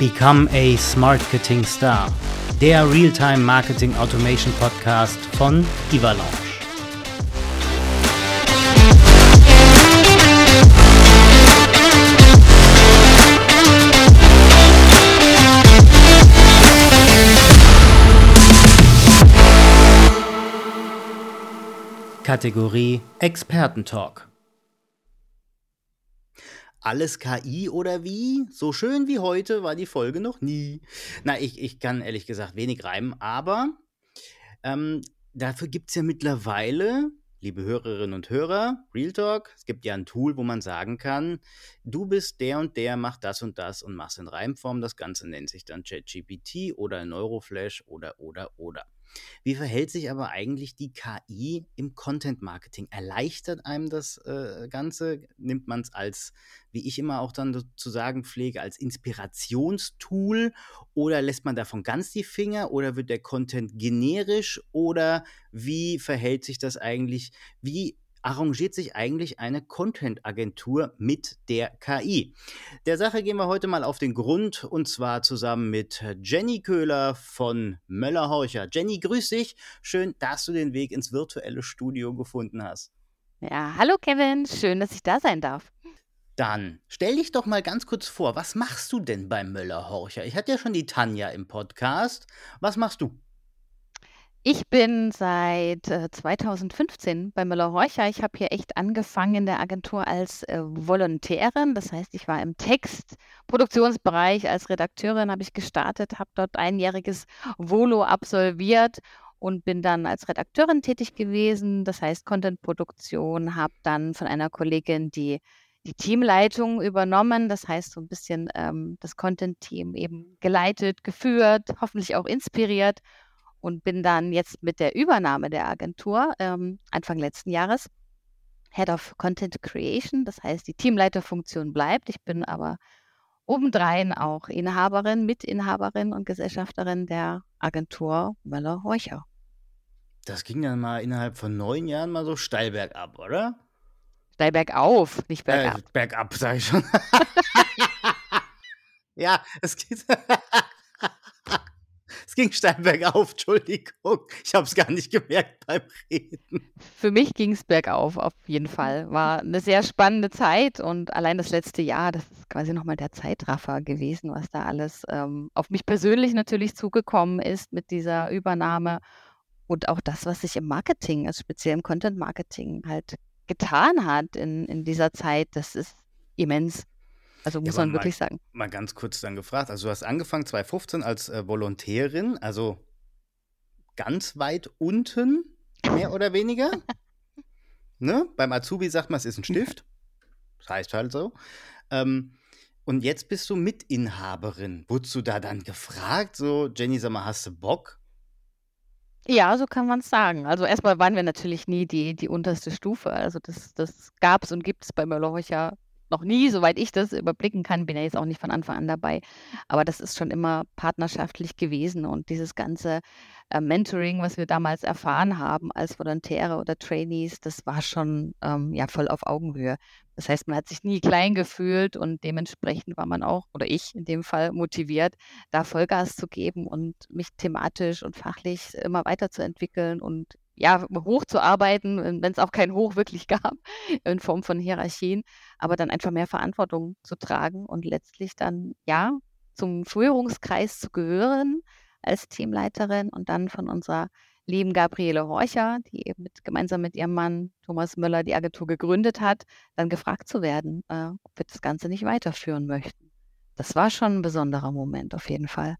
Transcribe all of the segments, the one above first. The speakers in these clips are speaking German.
Become a Smartketing Star, der Realtime Marketing Automation Podcast von Ivalon. Kategorie Expertentalk. Alles KI oder wie? So schön wie heute war die Folge noch nie. Na, ich, ich kann ehrlich gesagt wenig reimen, aber ähm, dafür gibt es ja mittlerweile, liebe Hörerinnen und Hörer, Real Talk, es gibt ja ein Tool, wo man sagen kann, du bist der und der, mach das und das und machst in Reimform. Das Ganze nennt sich dann ChatGPT oder Neuroflash oder, oder, oder. Wie verhält sich aber eigentlich die KI im Content Marketing? Erleichtert einem das äh, Ganze? Nimmt man es als, wie ich immer auch dann zu sagen pflege, als Inspirationstool oder lässt man davon ganz die Finger oder wird der Content generisch oder wie verhält sich das eigentlich? Wie arrangiert sich eigentlich eine Content-Agentur mit der KI? Der Sache gehen wir heute mal auf den Grund und zwar zusammen mit Jenny Köhler von Möller-Horcher. Jenny, grüß dich. Schön, dass du den Weg ins virtuelle Studio gefunden hast. Ja, hallo Kevin, schön, dass ich da sein darf. Dann stell dich doch mal ganz kurz vor, was machst du denn bei Möller-Horcher? Ich hatte ja schon die Tanja im Podcast. Was machst du? Ich bin seit, äh, 2015 bei Müller-Horcher. Ich habe hier echt angefangen in der Agentur als, äh, Volontärin. Das heißt, ich war im Textproduktionsbereich als Redakteurin habe ich gestartet, habe dort einjähriges Volo absolviert und bin dann als Redakteurin tätig gewesen. Das heißt Contentproduktion, habe dann von einer Kollegin die die Teamleitung übernommen. Das heißt, so ein bisschen, ähm, das Content-Team eben geleitet, geführt, hoffentlich auch inspiriert und bin dann jetzt mit der Übernahme der Agentur ähm, Anfang letzten Jahres Head of Content Creation. Das heißt, die Teamleiterfunktion bleibt. Ich bin aber obendrein auch Inhaberin, Mitinhaberin und Gesellschafterin der Agentur Möller-Horcher. Das ging dann mal innerhalb von neun Jahren mal so steil bergab, oder? Steil bergauf, nicht bergab. Äh, bergab, sag ich schon. ja, es geht. Es ging steil bergauf, Entschuldigung. Ich habe es gar nicht gemerkt beim Reden. Für mich ging es bergauf, auf jeden Fall. War eine sehr spannende Zeit und allein das letzte Jahr, das ist quasi nochmal der Zeitraffer gewesen, was da alles ähm, auf mich persönlich natürlich zugekommen ist mit dieser Übernahme und auch das, was sich im Marketing, also speziell im Content Marketing halt getan hat in, in dieser Zeit, das ist immens. Also muss ja, man wirklich mal, sagen. Mal ganz kurz dann gefragt. Also du hast angefangen 2015 als äh, Volontärin, also ganz weit unten, mehr oder weniger. ne? Beim Azubi sagt man, es ist ein Stift. Das heißt halt so. Ähm, und jetzt bist du Mitinhaberin. Wurdest du da dann gefragt, so, Jenny, sag mal, hast du Bock? Ja, so kann man es sagen. Also erstmal waren wir natürlich nie die, die unterste Stufe. Also das, das gab es und gibt es bei Möller noch nie, soweit ich das überblicken kann, bin ja jetzt auch nicht von Anfang an dabei, aber das ist schon immer partnerschaftlich gewesen und dieses ganze äh, Mentoring, was wir damals erfahren haben als Volontäre oder Trainees, das war schon ähm, ja voll auf Augenhöhe. Das heißt, man hat sich nie klein gefühlt und dementsprechend war man auch, oder ich in dem Fall, motiviert, da Vollgas zu geben und mich thematisch und fachlich immer weiterzuentwickeln und ja, hochzuarbeiten, wenn es auch kein Hoch wirklich gab, in Form von Hierarchien, aber dann einfach mehr Verantwortung zu tragen und letztlich dann, ja, zum Führungskreis zu gehören als Teamleiterin und dann von unserer lieben Gabriele Horcher, die eben mit, gemeinsam mit ihrem Mann Thomas Müller die Agentur gegründet hat, dann gefragt zu werden, äh, ob wir das Ganze nicht weiterführen möchten. Das war schon ein besonderer Moment auf jeden Fall.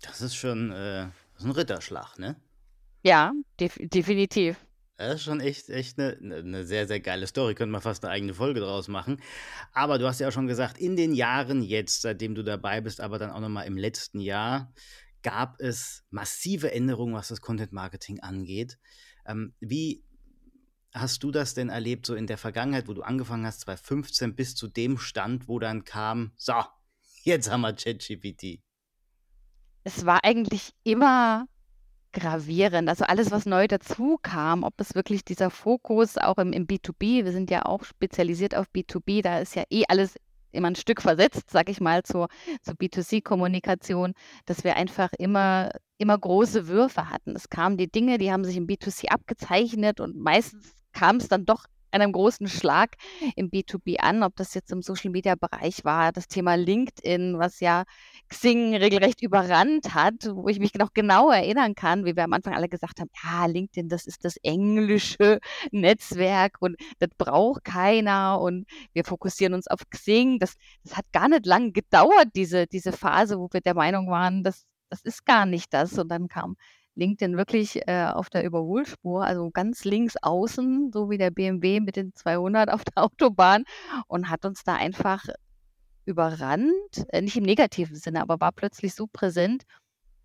Das ist schon äh, das ist ein Ritterschlag, ne? Ja, def definitiv. Das ist schon echt, echt eine, eine ne sehr, sehr geile Story. Könnte man fast eine eigene Folge draus machen. Aber du hast ja auch schon gesagt, in den Jahren jetzt, seitdem du dabei bist, aber dann auch nochmal im letzten Jahr, gab es massive Änderungen, was das Content Marketing angeht. Ähm, wie hast du das denn erlebt, so in der Vergangenheit, wo du angefangen hast, 2015 bis zu dem Stand, wo dann kam, so, jetzt haben wir ChatGPT? Es war eigentlich immer gravierend. Also alles, was neu dazu kam, ob es wirklich dieser Fokus auch im, im B2B, wir sind ja auch spezialisiert auf B2B, da ist ja eh alles immer ein Stück versetzt, sag ich mal, zur, zur B2C-Kommunikation, dass wir einfach immer, immer große Würfe hatten. Es kamen die Dinge, die haben sich im B2C abgezeichnet und meistens kam es dann doch einem großen Schlag im B2B an, ob das jetzt im Social-Media-Bereich war, das Thema LinkedIn, was ja Xing regelrecht überrannt hat, wo ich mich noch genau erinnern kann, wie wir am Anfang alle gesagt haben, ja, LinkedIn, das ist das englische Netzwerk und das braucht keiner und wir fokussieren uns auf Xing. Das, das hat gar nicht lang gedauert, diese, diese Phase, wo wir der Meinung waren, das, das ist gar nicht das. Und dann kam LinkedIn wirklich äh, auf der Überholspur, also ganz links außen, so wie der BMW mit den 200 auf der Autobahn und hat uns da einfach überrannt, äh, nicht im negativen Sinne, aber war plötzlich so präsent,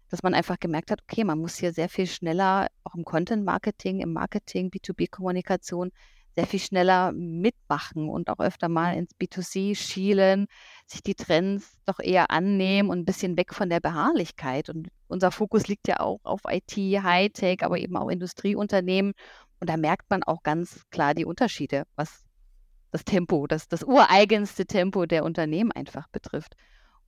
dass man einfach gemerkt hat, okay, man muss hier sehr viel schneller, auch im Content-Marketing, im Marketing, B2B-Kommunikation, sehr viel schneller mitmachen und auch öfter mal ins B2C schielen, sich die Trends doch eher annehmen und ein bisschen weg von der Beharrlichkeit. Und unser Fokus liegt ja auch auf IT, Hightech, aber eben auch Industrieunternehmen. Und da merkt man auch ganz klar die Unterschiede, was das Tempo, das, das ureigenste Tempo der Unternehmen einfach betrifft.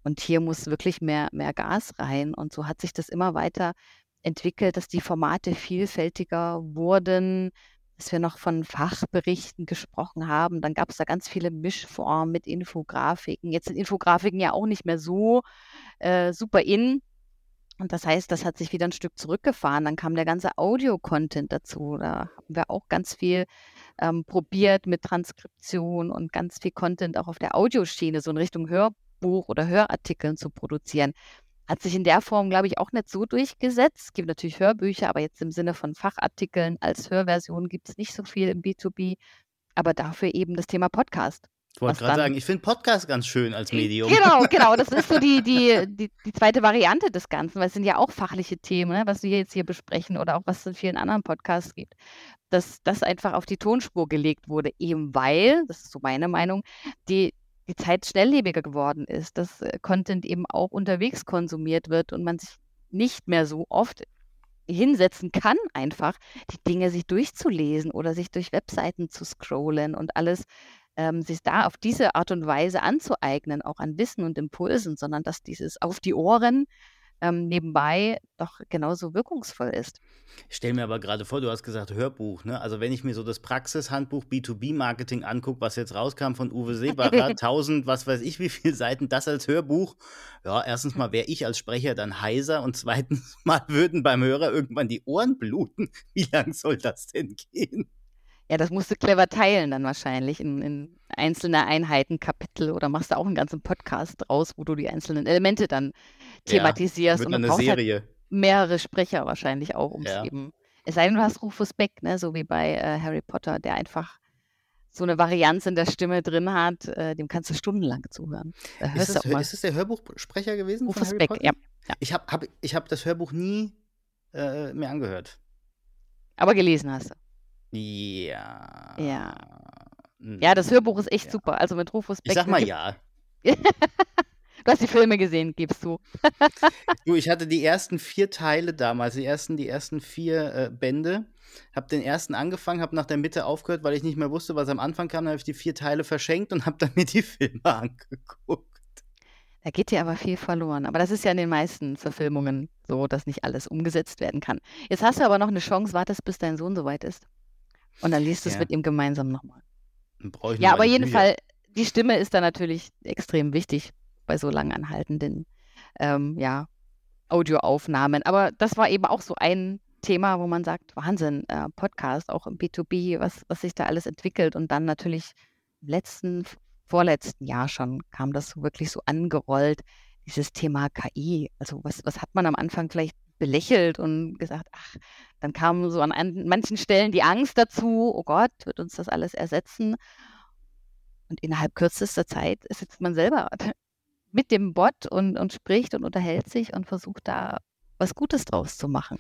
Und hier muss wirklich mehr, mehr Gas rein. Und so hat sich das immer weiter entwickelt, dass die Formate vielfältiger wurden, dass wir noch von Fachberichten gesprochen haben. Dann gab es da ganz viele Mischformen mit Infografiken. Jetzt sind Infografiken ja auch nicht mehr so äh, super in. Und das heißt, das hat sich wieder ein Stück zurückgefahren. Dann kam der ganze Audio-Content dazu. Da haben wir auch ganz viel ähm, probiert mit Transkription und ganz viel Content auch auf der Audioschiene, so in Richtung Hörbuch oder Hörartikeln zu produzieren. Hat sich in der Form, glaube ich, auch nicht so durchgesetzt. Es gibt natürlich Hörbücher, aber jetzt im Sinne von Fachartikeln als Hörversion gibt es nicht so viel im B2B. Aber dafür eben das Thema Podcast. Ich wollte gerade sagen, ich finde Podcast ganz schön als Medium. Genau, genau. Das ist so die, die, die, die, zweite Variante des Ganzen, weil es sind ja auch fachliche Themen, ne, was wir jetzt hier besprechen oder auch was es in vielen anderen Podcasts gibt. Dass das einfach auf die Tonspur gelegt wurde, eben weil, das ist so meine Meinung, die, die Zeit schnelllebiger geworden ist, dass äh, Content eben auch unterwegs konsumiert wird und man sich nicht mehr so oft hinsetzen kann, einfach die Dinge sich durchzulesen oder sich durch Webseiten zu scrollen und alles ähm, sich da auf diese Art und Weise anzueignen, auch an Wissen und Impulsen, sondern dass dieses auf die Ohren ähm, nebenbei doch genauso wirkungsvoll ist. Ich stelle mir aber gerade vor, du hast gesagt Hörbuch, ne? Also wenn ich mir so das Praxishandbuch B2B-Marketing angucke, was jetzt rauskam von Uwe Seebacher, 1000, was weiß ich, wie viele Seiten, das als Hörbuch. Ja, erstens mal wäre ich als Sprecher dann heiser und zweitens mal würden beim Hörer irgendwann die Ohren bluten. Wie lang soll das denn gehen? Ja, das musst du clever teilen dann wahrscheinlich in, in einzelne Einheiten, Kapitel oder machst du auch einen ganzen Podcast draus, wo du die einzelnen Elemente dann thematisierst. Ja, und eine halt Serie. Halt mehrere Sprecher wahrscheinlich auch, um es ja. eben. Es sei denn, du hast Rufus Beck, ne, so wie bei äh, Harry Potter, der einfach so eine Varianz in der Stimme drin hat, äh, dem kannst du stundenlang zuhören. Ist das, ist das, der Hörbuchsprecher gewesen? Rufus Beck, ja. ja. Ich habe hab, hab das Hörbuch nie äh, mehr angehört. Aber gelesen hast du. Ja. Ja. Ja, das Hörbuch ist echt ja. super. Also mit Rufus Beck. Ich sag mal ja. du hast die Filme gesehen, gibst du. du, ich hatte die ersten vier Teile damals, die ersten, die ersten vier äh, Bände. Hab den ersten angefangen, hab nach der Mitte aufgehört, weil ich nicht mehr wusste, was am Anfang kam. Dann habe ich die vier Teile verschenkt und hab dann mir die Filme angeguckt. Da geht dir aber viel verloren. Aber das ist ja in den meisten Verfilmungen so, dass nicht alles umgesetzt werden kann. Jetzt hast du aber noch eine Chance, wartest, bis dein Sohn soweit ist. Und dann liest du es mit ihm gemeinsam nochmal. Ja, aber jeden Fall, die Stimme ist da natürlich extrem wichtig bei so lang anhaltenden ähm, ja, Audioaufnahmen. Aber das war eben auch so ein Thema, wo man sagt, Wahnsinn, äh, Podcast, auch im B2B, was, was sich da alles entwickelt. Und dann natürlich im letzten, vorletzten Jahr schon kam das wirklich so angerollt, dieses Thema KI. Also was, was hat man am Anfang vielleicht belächelt und gesagt, ach, dann kam so an manchen Stellen die Angst dazu, oh Gott, wird uns das alles ersetzen? Und innerhalb kürzester Zeit sitzt man selber mit dem Bot und, und spricht und unterhält sich und versucht da was Gutes draus zu machen.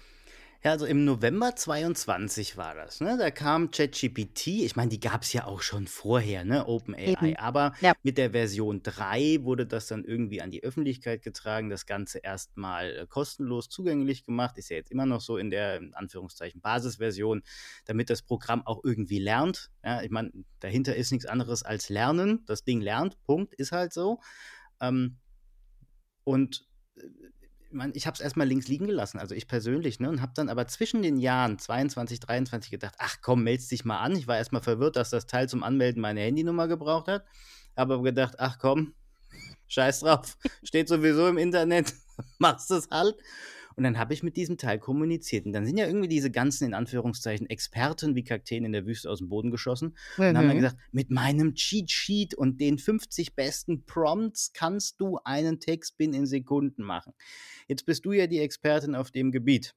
Ja, also im November 22 war das. Ne? Da kam ChatGPT. Ich meine, die gab es ja auch schon vorher, ne? OpenAI. Aber Ja. mit der Version 3 wurde das dann irgendwie an die Öffentlichkeit getragen. Das Ganze erstmal äh, kostenlos zugänglich gemacht. Ist ja jetzt immer noch so in der, in Anführungszeichen, Basisversion, damit das Programm auch irgendwie lernt. Ja, ich meine, dahinter ist nichts anderes als Lernen. Das Ding lernt, Punkt, ist halt so. Ähm, und äh, ich habe es erstmal links liegen gelassen, also ich persönlich, ne, und habe dann aber zwischen den Jahren 22, 23 gedacht, ach komm, meldest dich mal an. Ich war erstmal verwirrt, dass das Teil zum Anmelden meine Handynummer gebraucht hat. Habe aber gedacht, ach komm, scheiß drauf, steht sowieso im Internet, machst es halt. Und dann habe ich mit diesem Teil kommuniziert. Und dann sind ja irgendwie diese ganzen, in Anführungszeichen, Experten wie Kakteen in der Wüste aus dem Boden geschossen und haben dann Mhm. gesagt, mit meinem Cheat Sheet und den 50 besten Prompts kannst du einen Text binnen Sekunden machen. Jetzt bist du ja die Expertin auf dem Gebiet.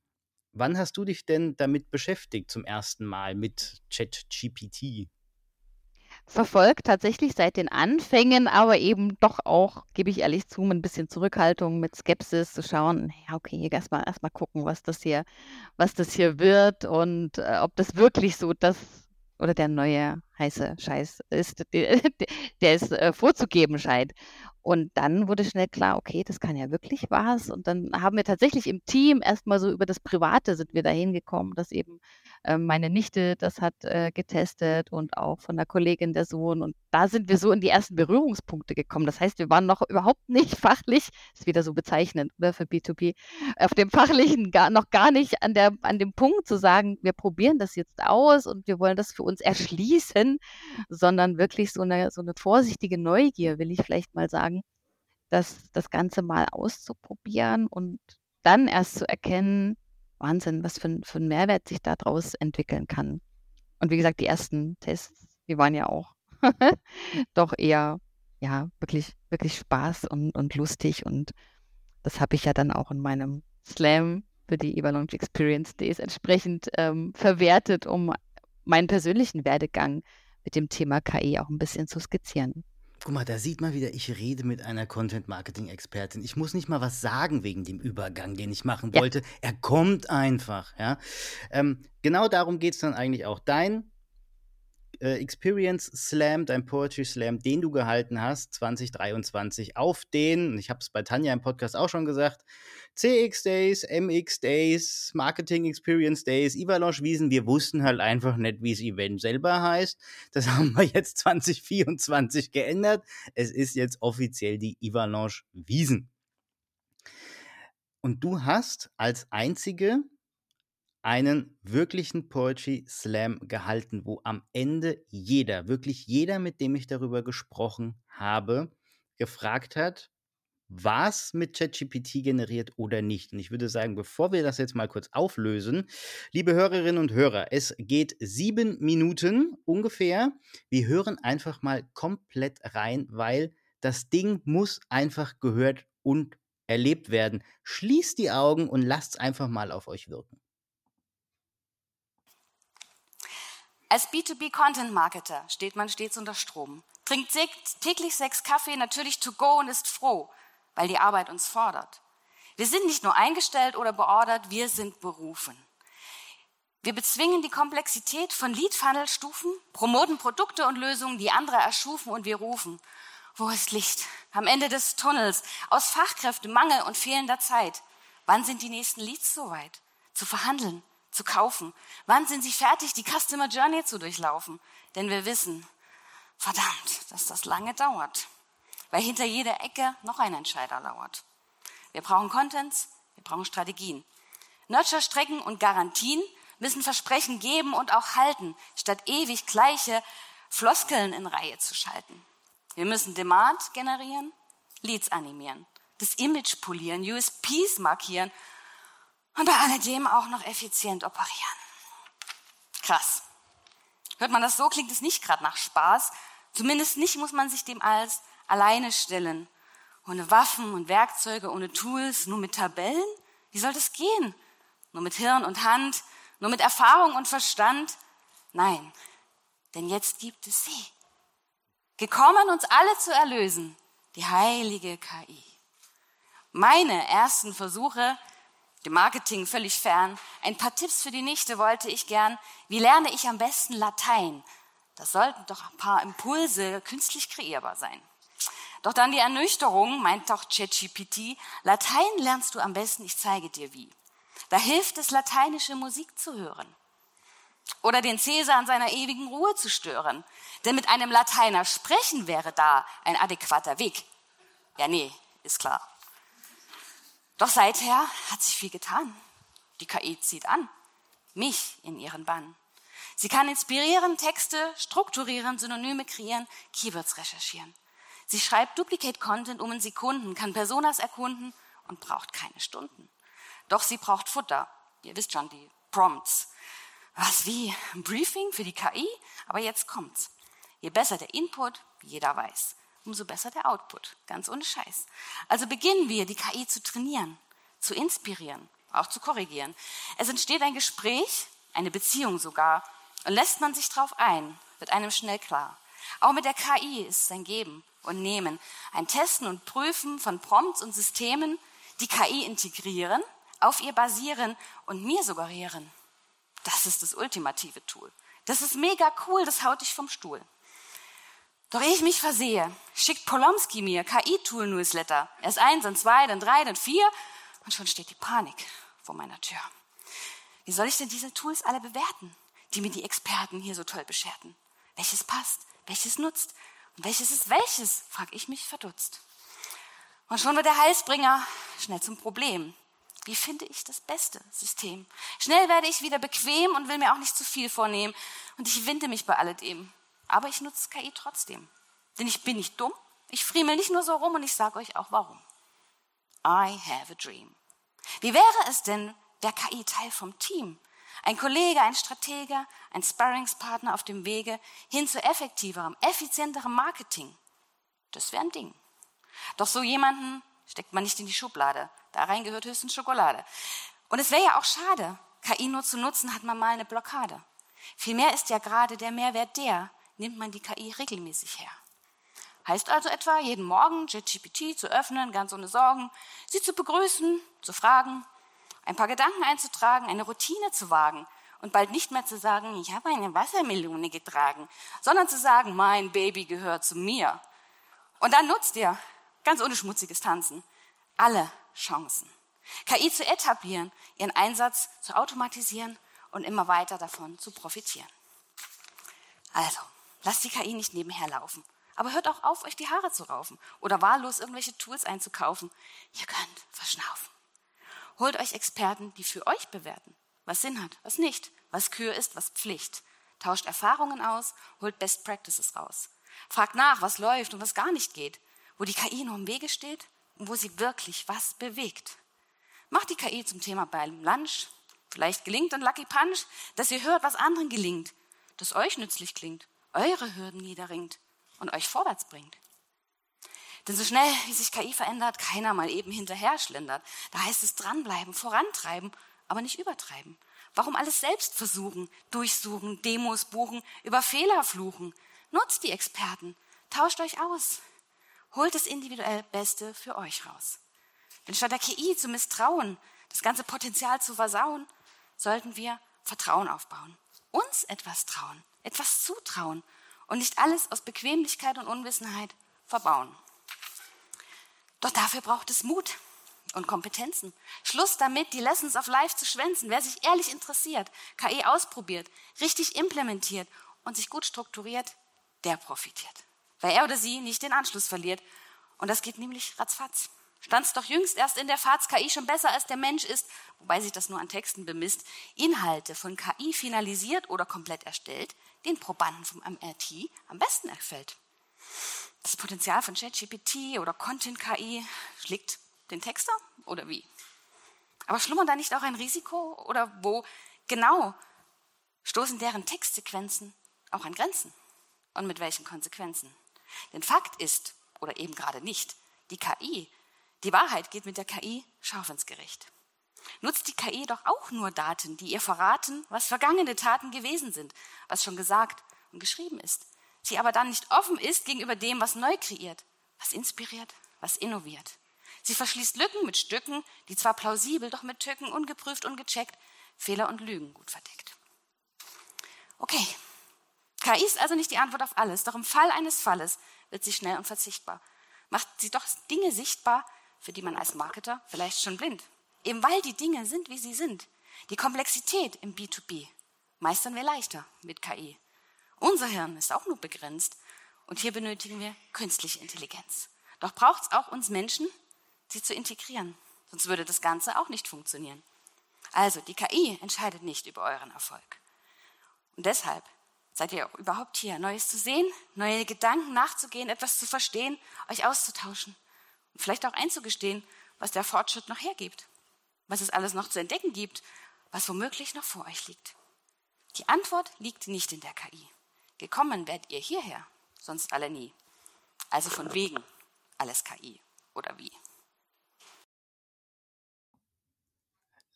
Wann hast du dich denn damit beschäftigt zum ersten Mal mit ChatGPT? Verfolgt tatsächlich seit den Anfängen, aber eben doch auch, gebe ich ehrlich zu, mit ein bisschen Zurückhaltung, mit Skepsis zu schauen, ja, okay, erstmal erst mal gucken, was das hier, was das hier wird und äh, ob das wirklich so das oder der neue heiße Scheiß ist, der, der es äh, vorzugeben scheint. Und dann wurde schnell klar, okay, das kann ja wirklich was. Und dann haben wir tatsächlich im Team erstmal so über das Private sind wir dahin gekommen, dass eben äh, meine Nichte das hat äh, getestet und auch von der Kollegin der Sohn. Und da sind wir so in die ersten Berührungspunkte gekommen. Das heißt, wir waren noch überhaupt nicht fachlich, ist wieder so bezeichnend, oder für B2B, auf dem fachlichen gar, noch gar nicht an, der, an dem Punkt zu sagen, wir probieren das jetzt aus und wir wollen das für uns erschließen, sondern wirklich so eine, so eine vorsichtige Neugier, will ich vielleicht mal sagen, das, das Ganze mal auszuprobieren und dann erst zu erkennen, Wahnsinn, was für, für ein Mehrwert sich daraus entwickeln kann. Und wie gesagt, die ersten Tests, die waren ja auch doch eher, ja, wirklich, wirklich Spaß und, und lustig. Und das habe ich ja dann auch in meinem Slam für die Evaluation Experience Days entsprechend ähm, verwertet, um meinen persönlichen Werdegang mit dem Thema KI auch ein bisschen zu skizzieren. Guck mal, da sieht man wieder, ich rede mit einer Content-Marketing-Expertin. Ich muss nicht mal was sagen wegen dem Übergang, den ich machen Ja. wollte. Er kommt einfach, ja. Ähm, genau darum geht es dann eigentlich auch. Dein Experience Slam, dein Poetry Slam, den du gehalten hast, 2023, auf den, ich habe es bei Tanja im Podcast auch schon gesagt, CX Days, MX Days, Marketing Experience Days, Ivalanche Wiesen, wir wussten halt einfach nicht, wie das Event selber heißt. Das haben wir jetzt 2024 geändert. Es ist jetzt offiziell die Ivalanche Wiesen. Und du hast als einzige einen wirklichen Poetry Slam gehalten, wo am Ende jeder, wirklich jeder, mit dem ich darüber gesprochen habe, gefragt hat, was mit ChatGPT generiert oder nicht. Und ich würde sagen, bevor wir das jetzt mal kurz auflösen, liebe Hörerinnen und Hörer, es geht sieben Minuten ungefähr. Wir hören einfach mal komplett rein, weil das Ding muss einfach gehört und erlebt werden. Schließt die Augen und lasst es einfach mal auf euch wirken. Als B2B-Content-Marketer steht man stets unter Strom, trinkt täglich sechs Kaffee, natürlich to go und ist froh, weil die Arbeit uns fordert. Wir sind nicht nur eingestellt oder beordert, wir sind berufen. Wir bezwingen die Komplexität von Lead-Funnel-Stufen, promoten Produkte und Lösungen, die andere erschufen und wir rufen. Wo ist Licht? Am Ende des Tunnels, aus Fachkräftemangel und fehlender Zeit. Wann sind die nächsten Leads soweit? Zu verhandeln, zu kaufen? Wann sind sie fertig, die Customer Journey zu durchlaufen? Denn wir wissen, verdammt, dass das lange dauert, weil hinter jeder Ecke noch ein Entscheider lauert. Wir brauchen Contents, wir brauchen Strategien. Nurture-Strecken und Garantien müssen Versprechen geben und auch halten, statt ewig gleiche Floskeln in Reihe zu schalten. Wir müssen Demand generieren, Leads animieren, das Image polieren, USPs markieren und bei alledem auch noch effizient operieren. Krass. Hört man das so, klingt es nicht gerade nach Spaß. Zumindest nicht muss man sich dem als alleine stellen. Ohne Waffen und Werkzeuge, ohne Tools, nur mit Tabellen? Wie soll das gehen? Nur mit Hirn und Hand, nur mit Erfahrung und Verstand? Nein, denn jetzt gibt es sie. Gekommen, uns alle zu erlösen, die heilige KI. Meine ersten Versuche dem Marketing völlig fern. Ein paar Tipps für die Nichte wollte ich gern. Wie lerne ich am besten Latein? Das sollten doch ein paar Impulse künstlich kreierbar sein. Doch dann die Ernüchterung, meint doch ChatGPT, Latein lernst du am besten, ich zeige dir wie. Da hilft es, lateinische Musik zu hören. Oder den Cäsar an seiner ewigen Ruhe zu stören. Denn mit einem Lateiner sprechen wäre da ein adäquater Weg. Ja, nee, ist klar. Doch seither hat sich viel getan. Die KI zieht an. Mich in ihren Bann. Sie kann inspirieren, Texte strukturieren, Synonyme kreieren, Keywords recherchieren. Sie schreibt Duplicate Content um in Sekunden, kann Personas erkunden und braucht keine Stunden. Doch sie braucht Futter. Ihr wisst schon, die Prompts. Was wie? Ein Briefing für die KI? Aber jetzt kommt's. Je besser der Input, jeder weiß, umso besser der Output. Ganz ohne Scheiß. Also beginnen wir, die KI zu trainieren, zu inspirieren, auch zu korrigieren. Es entsteht ein Gespräch, eine Beziehung sogar. Und lässt man sich drauf ein, wird einem schnell klar. Auch mit der KI ist es ein Geben und Nehmen. Ein Testen und Prüfen von Prompts und Systemen, die KI integrieren, auf ihr basieren und mir suggerieren. Das ist das ultimative Tool. Das ist mega cool, das haut dich vom Stuhl. Doch ehe ich mich versehe, schickt Polomski mir KI-Tool-Newsletter. Erst eins, dann zwei, dann drei, dann vier und schon steht die Panik vor meiner Tür. Wie soll ich denn diese Tools alle bewerten, die mir die Experten hier so toll bescherten? Welches passt? Welches nutzt? Und welches ist welches? frag ich mich verdutzt. Und schon wird der Heilsbringer schnell zum Problem. Wie finde ich das beste System? Schnell werde ich wieder bequem und will mir auch nicht zu viel vornehmen. Und ich winde mich bei alledem. Aber ich nutze KI trotzdem. Denn ich bin nicht dumm. Ich friemel nicht nur so rum und ich sage euch auch warum. I have a dream. Wie wäre es denn, der KI Teil vom Team? Ein Kollege, ein Stratege, ein Sparringspartner auf dem Wege hin zu effektiverem, effizienterem Marketing. Das wäre ein Ding. Doch so jemanden steckt man nicht in die Schublade. Da rein gehört höchstens Schokolade. Und es wäre ja auch schade, KI nur zu nutzen, hat man mal eine Blockade. Vielmehr ist ja gerade der Mehrwert der, nimmt man die KI regelmäßig her. Heißt also etwa, jeden Morgen JetGPT zu öffnen, ganz ohne Sorgen, sie zu begrüßen, zu fragen, ein paar Gedanken einzutragen, eine Routine zu wagen und bald nicht mehr zu sagen, ich habe eine Wassermelone getragen, sondern zu sagen, mein Baby gehört zu mir. Und dann nutzt ihr, ganz ohne schmutziges Tanzen, alle Chancen. KI zu etablieren, ihren Einsatz zu automatisieren und immer weiter davon zu profitieren. Also, lasst die KI nicht nebenher laufen. Aber hört auch auf, euch die Haare zu raufen oder wahllos irgendwelche Tools einzukaufen. Ihr könnt verschnaufen. Holt euch Experten, die für euch bewerten, was Sinn hat, was nicht, was Kür ist, was Pflicht. Tauscht Erfahrungen aus, holt Best Practices raus. Fragt nach, was läuft und was gar nicht geht, wo die KI nur im Wege steht und wo sie wirklich was bewegt. Macht die KI zum Thema beim Lunch. Vielleicht gelingt ein Lucky Punch, dass ihr hört, was anderen gelingt, das euch nützlich klingt, eure Hürden niederringt und euch vorwärts bringt. Denn so schnell, wie sich KI verändert, keiner mal eben hinterher schlendert. Da heißt es dranbleiben, vorantreiben, aber nicht übertreiben. Warum alles selbst versuchen, durchsuchen, Demos buchen, über Fehler fluchen? Nutzt die Experten, tauscht euch aus, holt das individuell Beste für euch raus. Denn statt der KI zu misstrauen, das ganze Potenzial zu versauen, sollten wir Vertrauen aufbauen, uns etwas trauen, etwas zutrauen und nicht alles aus Bequemlichkeit und Unwissenheit verbauen. Doch dafür braucht es Mut und Kompetenzen. Schluss damit, die Lessons of Life zu schwänzen. Wer sich ehrlich interessiert, KI ausprobiert, richtig implementiert und sich gut strukturiert, der profitiert. Weil er oder sie nicht den Anschluss verliert. Und das geht nämlich ratzfatz. Stand's doch jüngst erst in der FAZ KI schon besser als der Mensch ist, wobei sich das nur an Texten bemisst, Inhalte von KI finalisiert oder komplett erstellt, den Probanden vom MRT am besten erfällt. Das Potenzial von ChatGPT oder Content KI schlägt den Texter oder wie? Aber schlummert da nicht auch ein Risiko oder wo genau stoßen deren Textsequenzen auch an Grenzen? Und mit welchen Konsequenzen? Denn Fakt ist, oder eben gerade nicht, die KI, die Wahrheit geht mit der KI scharf ins Gericht. Nutzt die KI doch auch nur Daten, die ihr verraten, was vergangene Taten gewesen sind, was schon gesagt und geschrieben ist. Sie aber dann nicht offen ist gegenüber dem, was neu kreiert, was inspiriert, was innoviert. Sie verschließt Lücken mit Stücken, die zwar plausibel, doch mit Tücken, ungeprüft, ungecheckt, Fehler und Lügen gut verdeckt. Okay, KI ist also nicht die Antwort auf alles, doch im Fall eines Falles wird sie schnell und verzichtbar. Macht sie doch Dinge sichtbar, für die man als Marketer vielleicht schon blind. Eben weil die Dinge sind, wie sie sind. Die Komplexität im B2B meistern wir leichter mit KI. Unser Hirn ist auch nur begrenzt und hier benötigen wir künstliche Intelligenz. Doch braucht es auch uns Menschen, sie zu integrieren. Sonst würde das Ganze auch nicht funktionieren. Also, die KI entscheidet nicht über euren Erfolg. Und deshalb seid ihr auch überhaupt hier, Neues zu sehen, neue Gedanken nachzugehen, etwas zu verstehen, euch auszutauschen vielleicht auch einzugestehen, was der Fortschritt noch hergibt, was es alles noch zu entdecken gibt, was womöglich noch vor euch liegt. Die Antwort liegt nicht in der KI. Gekommen werdet ihr hierher, sonst alle nie. Also von wegen alles KI oder wie.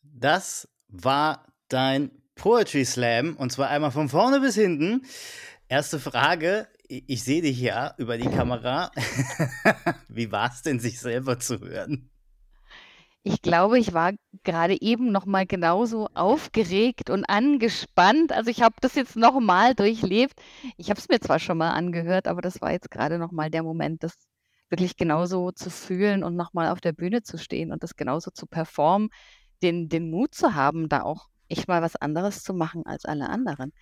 Das war dein Poetry Slam und zwar einmal von vorne bis hinten. Erste Frage, ich sehe dich ja über die Kamera. Wie war es denn, sich selber zu hören? Ich glaube, ich war gerade eben noch mal genauso aufgeregt und angespannt. Also ich habe das jetzt noch mal durchlebt. Ich habe es mir zwar schon mal angehört, aber das war jetzt gerade noch mal der Moment, das wirklich genauso zu fühlen und noch mal auf der Bühne zu stehen und das genauso zu performen, den, den Mut zu haben, da auch echt mal was anderes zu machen als alle anderen.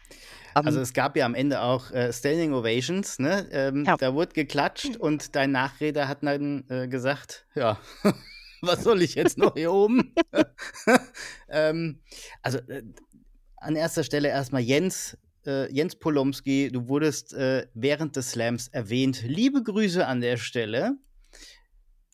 Um, also es gab ja am Ende auch äh, Standing Ovations, ne? Ähm, ja. Da wurde geklatscht und dein Nachreder hat dann äh, gesagt, ja, was soll ich jetzt noch hier oben? ähm, also äh, an erster Stelle erstmal Jens, äh, Jens Polomski, du wurdest äh, während des Slams erwähnt. Liebe Grüße an der Stelle.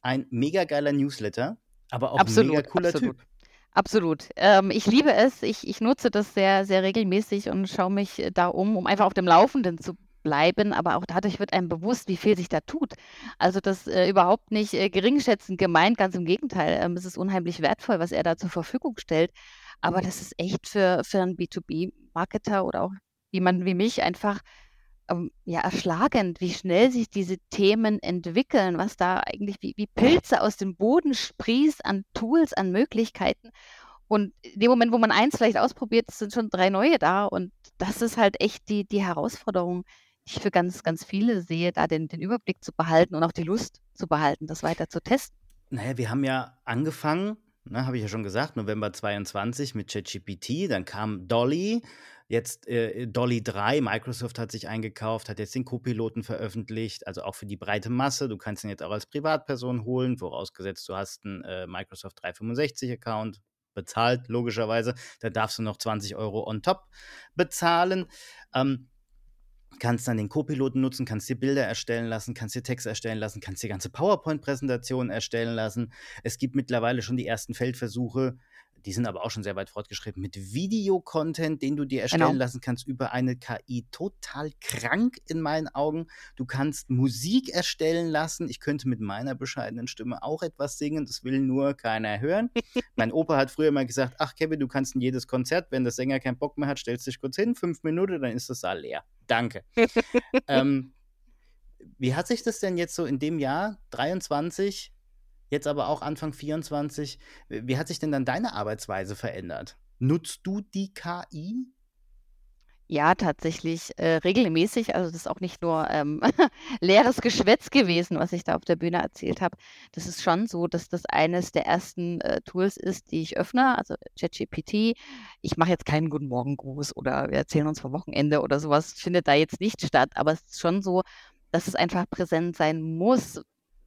Ein mega geiler Newsletter, aber auch absolut, ein mega cooler absolut. Typ. Absolut. Ähm, ich liebe es. Ich, ich nutze das sehr, sehr regelmäßig und schaue mich äh, da um, um einfach auf dem Laufenden zu bleiben. Aber auch dadurch wird einem bewusst, wie viel sich da tut. Also das äh, überhaupt nicht äh, geringschätzend gemeint, ganz im Gegenteil. Ähm, es ist unheimlich wertvoll, was er da zur Verfügung stellt. Aber das ist echt für, für einen B2B-Marketer oder auch jemanden wie mich einfach ähm, ja, erschlagend, wie schnell sich diese Themen entwickeln, was da eigentlich wie, wie Pilze aus dem Boden sprießt an Tools, an Möglichkeiten. Und in dem Moment, wo man eins vielleicht ausprobiert, sind schon drei neue da. Und das ist halt echt die, die Herausforderung, die ich für ganz, ganz viele sehe, da den, den Überblick zu behalten und auch die Lust zu behalten, das weiter zu testen. Naja, wir haben ja angefangen, ne, habe ich ja schon gesagt, November 22 mit ChatGPT, dann kam Dolly, Jetzt äh, Dolly 3, Microsoft hat sich eingekauft, hat jetzt den Co-Piloten veröffentlicht, also auch für die breite Masse. Du kannst ihn jetzt auch als Privatperson holen, vorausgesetzt du hast einen äh, Microsoft 365-Account, bezahlt, logischerweise. Da darfst du noch 20 Euro on top bezahlen. Ähm, kannst dann den Co-Piloten nutzen, kannst dir Bilder erstellen lassen, kannst dir Text erstellen lassen, kannst dir ganze PowerPoint-Präsentationen erstellen lassen. Es gibt mittlerweile schon die ersten Feldversuche, die sind aber auch schon sehr weit fortgeschritten mit Videocontent, den du dir erstellen genau. lassen kannst über eine KI. Total krank in meinen Augen. Du kannst Musik erstellen lassen. Ich könnte mit meiner bescheidenen Stimme auch etwas singen. Das will nur keiner hören. mein Opa hat früher mal gesagt: Ach, Kevin, du kannst in jedes Konzert, wenn der Sänger keinen Bock mehr hat, stellst dich kurz hin, fünf Minuten, dann ist das Saal leer. Danke. ähm, wie hat sich das denn jetzt so in dem Jahr 23 jetzt aber auch Anfang 24. Wie hat sich denn dann deine Arbeitsweise verändert? Nutzt du die KI? Ja, tatsächlich äh, regelmäßig. Also das ist auch nicht nur ähm, leeres Geschwätz gewesen, was ich da auf der Bühne erzählt habe. Das ist schon so, dass das eines der ersten äh, Tools ist, die ich öffne, also ChatGPT. Ich mache jetzt keinen Guten Morgen Gruß oder wir erzählen uns vor Wochenende oder sowas, findet da jetzt nicht statt. Aber es ist schon so, dass es einfach präsent sein muss,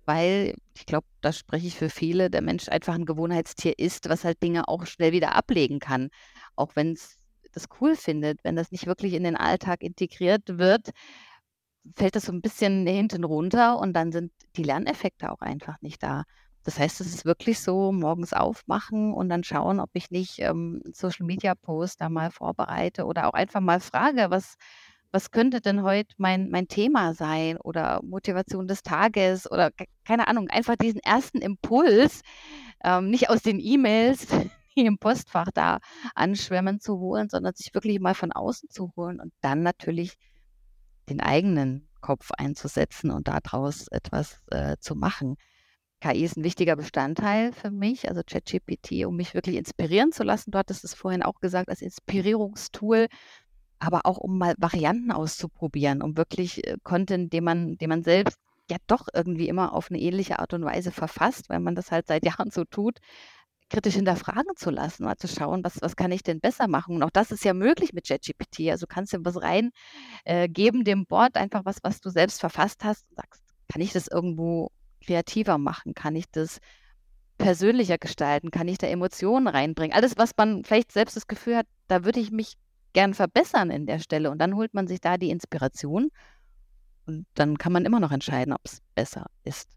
weil ich glaube, da spreche ich für viele, der Mensch einfach ein Gewohnheitstier ist, was halt Dinge auch schnell wieder ablegen kann. Auch wenn es das cool findet, wenn das nicht wirklich in den Alltag integriert wird, fällt das so ein bisschen hinten runter und dann sind die Lerneffekte auch einfach nicht da. Das heißt, es ist wirklich so, morgens aufmachen und dann schauen, ob ich nicht ähm, Social Media Post da mal vorbereite oder auch einfach mal frage, was, was könnte denn heute mein, mein Thema sein oder Motivation des Tages oder keine Ahnung, einfach diesen ersten Impuls, ähm, nicht aus den E-Mails, im Postfach da anschwemmen zu holen, sondern sich wirklich mal von außen zu holen und dann natürlich den eigenen Kopf einzusetzen und daraus etwas äh, zu machen. KI ist ein wichtiger Bestandteil für mich, also ChatGPT, um mich wirklich inspirieren zu lassen. Du hattest es vorhin auch gesagt, als Inspirierungstool, aber auch um mal Varianten auszuprobieren, um wirklich äh, Content, den man, den man selbst ja doch irgendwie immer auf eine ähnliche Art und Weise verfasst, weil man das halt seit Jahren so tut, kritisch hinterfragen zu lassen, mal zu schauen, was, was kann ich denn besser machen? Und auch das ist ja möglich mit ChatGPT. Also kannst du was rein äh, dem Board, einfach was, was du selbst verfasst hast und sagst, kann ich das irgendwo kreativer machen? Kann ich das persönlicher gestalten? Kann ich da Emotionen reinbringen? Alles, was man vielleicht selbst das Gefühl hat, da würde ich mich gern verbessern in der Stelle. Und dann holt man sich da die Inspiration und dann kann man immer noch entscheiden, ob es besser ist.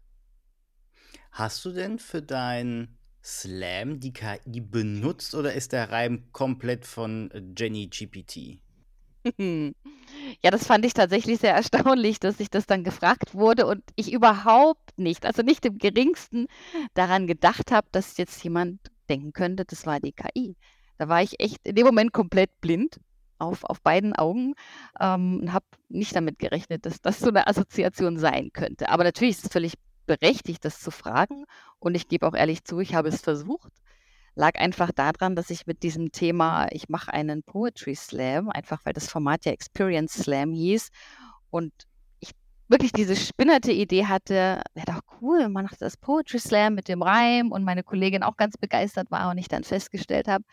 Hast du denn für dein Slam die KI benutzt oder ist der Reim komplett von äh, Jenny GPT? Ja, das fand ich tatsächlich sehr erstaunlich, dass ich das dann gefragt wurde und ich überhaupt nicht, also nicht im geringsten daran gedacht habe, dass jetzt jemand denken könnte, das war die KI. Da war ich echt in dem Moment komplett blind auf, auf beiden Augen ähm, und habe nicht damit gerechnet, dass das so eine Assoziation sein könnte. Aber natürlich ist es völlig berechtigt, das zu fragen. Und ich gebe auch ehrlich zu, ich habe es versucht. Lag einfach daran, dass ich mit diesem Thema, ich mache einen Poetry Slam, einfach weil das Format ja Experience Slam hieß. Und ich wirklich diese spinnerte Idee hatte, wäre doch cool, man macht das Poetry Slam mit dem Reim und meine Kollegin auch ganz begeistert war und ich dann festgestellt habe,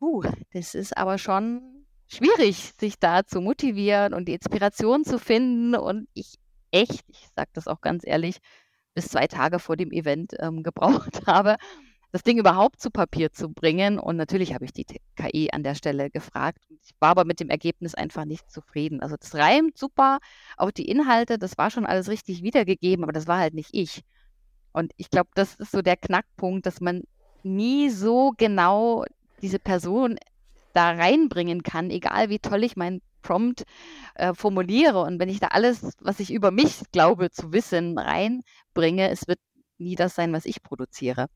uh, das ist aber schon schwierig, sich da zu motivieren und die Inspiration zu finden. Und ich echt, ich sage das auch ganz ehrlich, bis zwei Tage vor dem Event ähm, gebraucht habe, das Ding überhaupt zu Papier zu bringen. Und natürlich habe ich die KI an der Stelle gefragt. Ich war aber mit dem Ergebnis einfach nicht zufrieden. Also das reimt super, auch die Inhalte, das war schon alles richtig wiedergegeben, aber das war halt nicht ich. Und ich glaube, das ist so der Knackpunkt, dass man nie so genau diese Person da reinbringen kann, egal wie toll ich meinen Prompt äh, formuliere. Und wenn ich da alles, was ich über mich glaube zu wissen, reinbringe, es wird nie das sein, was ich produziere.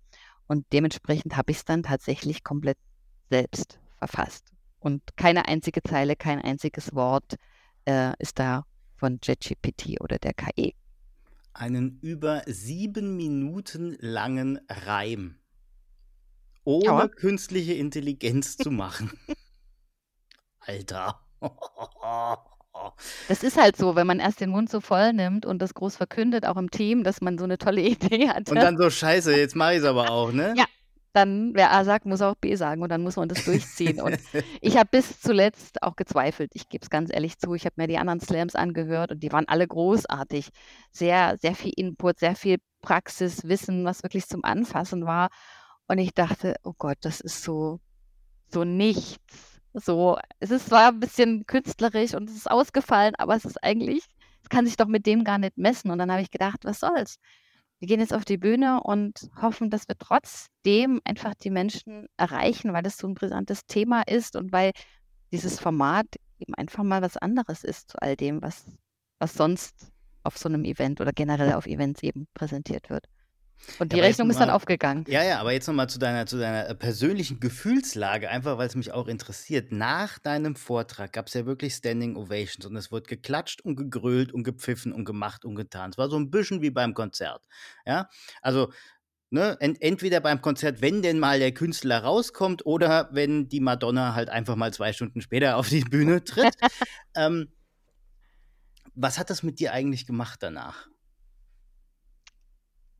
Und dementsprechend habe ich es dann tatsächlich komplett selbst verfasst. Und keine einzige Zeile, kein einziges Wort äh, ist da von JetGPT oder der KI. Einen über sieben Minuten langen Reim ohne ja. künstliche Intelligenz zu machen. Alter. Das ist halt so, wenn man erst den Mund so voll nimmt und das groß verkündet, auch im Team, dass man so eine tolle Idee hat. Und dann so, scheiße, jetzt mache ich es aber auch, ne? Ja, dann, wer A sagt, muss auch B sagen und dann muss man das durchziehen. Und ich habe bis zuletzt auch gezweifelt. Ich gebe es ganz ehrlich zu. Ich habe mir die anderen Slams angehört und die waren alle großartig. Sehr, sehr viel Input, sehr viel Praxiswissen, was wirklich zum Anfassen war. Und ich dachte, oh Gott, das ist so, so nichts. So, es ist zwar ein bisschen künstlerisch und es ist ausgefallen, aber es ist eigentlich, es kann sich doch mit dem gar nicht messen. Und dann habe ich gedacht, was soll's? Wir gehen jetzt auf die Bühne und hoffen, dass wir trotzdem einfach die Menschen erreichen, weil das so ein brisantes Thema ist und weil dieses Format eben einfach mal was anderes ist zu all dem, was, was sonst auf so einem Event oder generell auf Events eben präsentiert wird. Und die ja, Rechnung ist dann aufgegangen. Ja, ja, aber jetzt nochmal zu deiner, zu deiner äh, persönlichen Gefühlslage, einfach weil es mich auch interessiert. Nach deinem Vortrag gab es ja wirklich Standing Ovations und es wurde geklatscht und gegrölt und gepfiffen und gemacht und getan. Es war so ein bisschen wie beim Konzert. Ja, also Ne, ent entweder beim Konzert, wenn denn mal der Künstler rauskommt, oder wenn die Madonna halt einfach mal zwei Stunden später auf die Bühne tritt. ähm, was hat das mit dir eigentlich gemacht danach?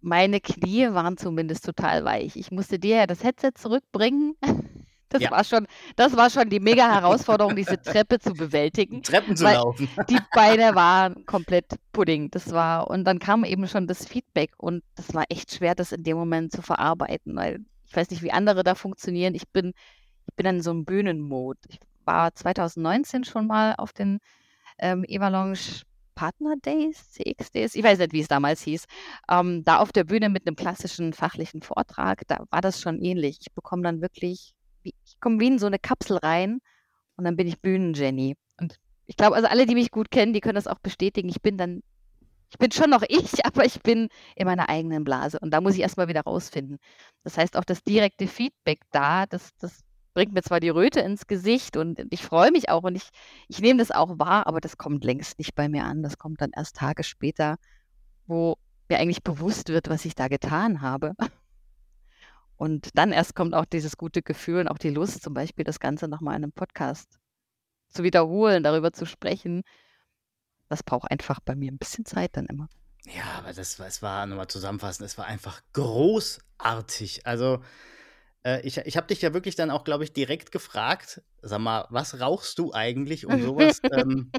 Meine Knie waren zumindest total weich. Ich musste dir ja das Headset zurückbringen. Das ja. war schon, das war schon die mega Herausforderung, diese Treppe zu bewältigen. Treppen zu laufen. Die Beine waren komplett Pudding. Das war, und dann kam eben schon das Feedback und das war echt schwer, das in dem Moment zu verarbeiten, weil ich weiß nicht, wie andere da funktionieren. Ich bin, ich bin in so einem Bühnenmod. Ich war 2019 schon mal auf den ähm, Evalonge Partner Days, CX Days, ich weiß nicht, wie es damals hieß, ähm, da auf der Bühne mit einem klassischen fachlichen Vortrag, da war das schon ähnlich. Ich bekomme dann wirklich, ich komme wie in so eine Kapsel rein und dann bin ich Bühnen-Jenny. Und ich glaube, also alle, die mich gut kennen, die können das auch bestätigen. Ich bin dann, ich bin schon noch ich, aber ich bin in meiner eigenen Blase und da muss ich erstmal wieder rausfinden. Das heißt, auch das direkte Feedback da, das, das bringt mir zwar die Röte ins Gesicht und ich freue mich auch und ich, ich nehme das auch wahr, aber das kommt längst nicht bei mir an. Das kommt dann erst Tage später, wo mir eigentlich bewusst wird, was ich da getan habe. Und dann erst kommt auch dieses gute Gefühl und auch die Lust, zum Beispiel das Ganze nochmal in einem Podcast zu wiederholen, darüber zu sprechen. Das braucht einfach bei mir ein bisschen Zeit dann immer. Ja, aber das, das war, nochmal zusammenfassend, es war einfach großartig. Also, äh, ich, ich habe dich ja wirklich dann auch, glaube ich, direkt gefragt, sag mal, was rauchst du eigentlich, um sowas ähm,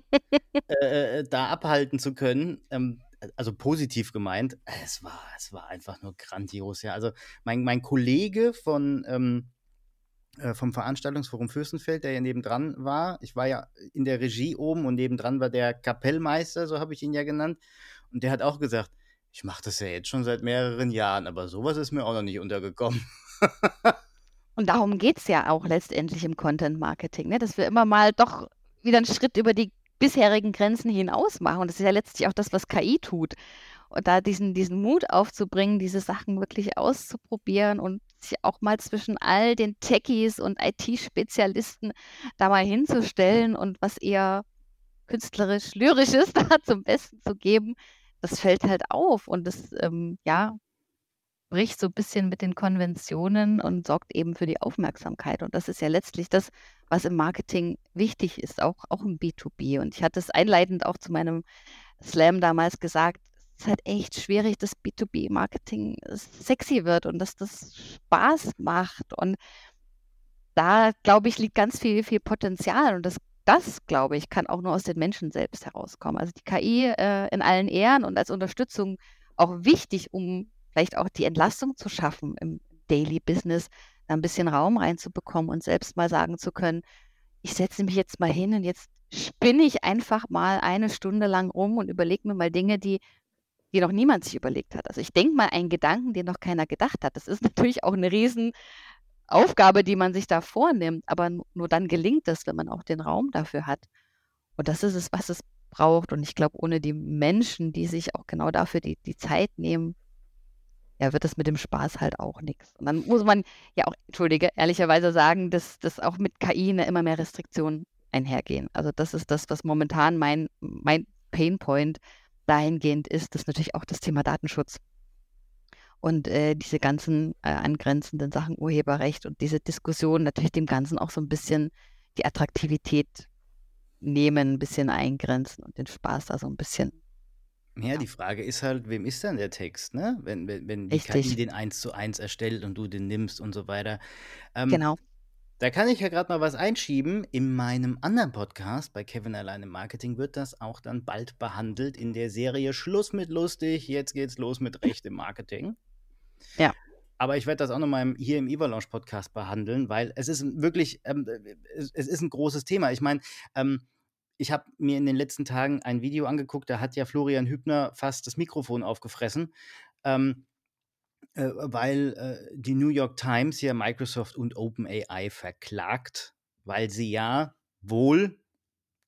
äh, äh, da abhalten zu können? Ähm, also positiv gemeint, es war, es war einfach nur grandios, ja. Also mein, mein Kollege von, ähm, äh, vom Veranstaltungsforum Fürstenfeld, der ja nebendran war, ich war ja in der Regie oben und nebendran war der Kapellmeister, so habe ich ihn ja genannt. Und der hat auch gesagt, ich mache das ja jetzt schon seit mehreren Jahren, aber sowas ist mir auch noch nicht untergekommen. und darum geht es ja auch letztendlich im Content Marketing, ne? dass wir immer mal doch wieder einen Schritt über die bisherigen Grenzen hinaus machen. Und das ist ja letztlich auch das, was KI tut. Und da diesen, diesen Mut aufzubringen, diese Sachen wirklich auszuprobieren und sich auch mal zwischen all den Techies und IT-Spezialisten da mal hinzustellen und was eher künstlerisch, lyrisches da zum Besten zu geben, das fällt halt auf und das, ähm, ja, bricht so ein bisschen mit den Konventionen und sorgt eben für die Aufmerksamkeit. Und das ist ja letztlich das, was im Marketing wichtig ist, auch, auch im B2B. Und ich hatte es einleitend auch zu meinem Slam damals gesagt, es ist halt echt schwierig, dass B2B-Marketing sexy wird und dass das Spaß macht. Und da, glaube ich, liegt ganz viel, viel Potenzial. Und das das, glaube ich, kann auch nur aus den Menschen selbst herauskommen. Also die KI äh, in allen Ehren und als Unterstützung auch wichtig, um vielleicht auch die Entlastung zu schaffen im Daily Business, da ein bisschen Raum reinzubekommen und selbst mal sagen zu können, ich setze mich jetzt mal hin und jetzt spinne ich einfach mal eine Stunde lang rum und überlege mir mal Dinge, die, die noch niemand sich überlegt hat. Also ich denke mal einen Gedanken, den noch keiner gedacht hat. Das ist natürlich auch eine riesen Aufgabe, die man sich da vornimmt, aber nur dann gelingt es, wenn man auch den Raum dafür hat. Und das ist es, was es braucht. Und ich glaube, ohne die Menschen, die sich auch genau dafür die, die Zeit nehmen, ja, wird das mit dem Spaß halt auch nichts. Und dann muss man ja auch, entschuldige, ehrlicherweise sagen, dass, dass auch mit KI eine immer mehr Restriktionen einhergehen. Also das ist das, was momentan mein, mein Painpoint dahingehend ist, das ist natürlich auch das Thema Datenschutz und äh, diese ganzen äh, angrenzenden Sachen Urheberrecht und diese Diskussion natürlich dem Ganzen auch so ein bisschen die Attraktivität nehmen, ein bisschen eingrenzen und den Spaß da so ein bisschen. Ja, die Frage ist halt, wem ist denn der Text, ne? Wenn, wenn, wenn die KI Richtig. den eins zu eins erstellt und du den nimmst und so weiter. Ähm, Genau. da kann ich ja gerade mal was einschieben. In meinem anderen Podcast bei Kevin allein im Marketing wird das auch dann bald behandelt in der Serie Schluss mit lustig, jetzt geht's los mit Recht im Marketing. Ja. Aber ich werde das auch nochmal hier im Evalanche Podcast behandeln, weil es ist wirklich, ähm, es, ist ein großes Thema. Ich meine, ähm, ich habe mir in den letzten Tagen ein Video angeguckt, da hat ja Florian Hübner fast das Mikrofon aufgefressen, ähm, äh, weil äh, die New York Times ja Microsoft und OpenAI verklagt, weil sie ja wohl,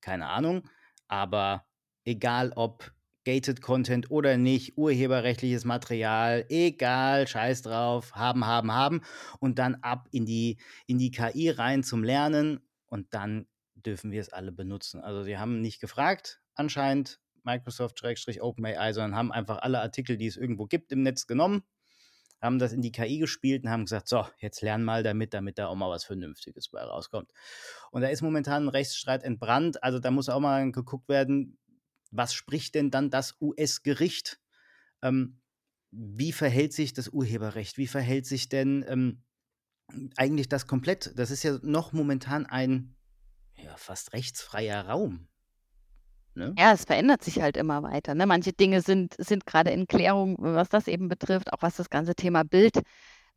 keine Ahnung, aber egal ob gated Content oder nicht, urheberrechtliches Material, egal, scheiß drauf, haben, haben, haben und dann ab in die, in die KI rein zum Lernen und dann dürfen wir es alle benutzen. Also sie haben nicht gefragt, anscheinend Microsoft-OpenAI, sondern haben einfach alle Artikel, die es irgendwo gibt, im Netz genommen, haben das in die KI gespielt und haben gesagt, so, jetzt lern mal damit, damit da auch mal was Vernünftiges bei rauskommt. Und da ist momentan ein Rechtsstreit entbrannt, also da muss auch mal geguckt werden, was spricht denn dann das US-Gericht? Ähm, wie verhält sich das Urheberrecht? Wie verhält sich denn ähm, eigentlich das komplett? Das ist ja noch momentan ein ja, fast rechtsfreier Raum. Ne? Ja, es verändert sich halt immer weiter. Ne? Manche Dinge sind, sind gerade in Klärung, was das eben betrifft, auch was das ganze Thema Bild,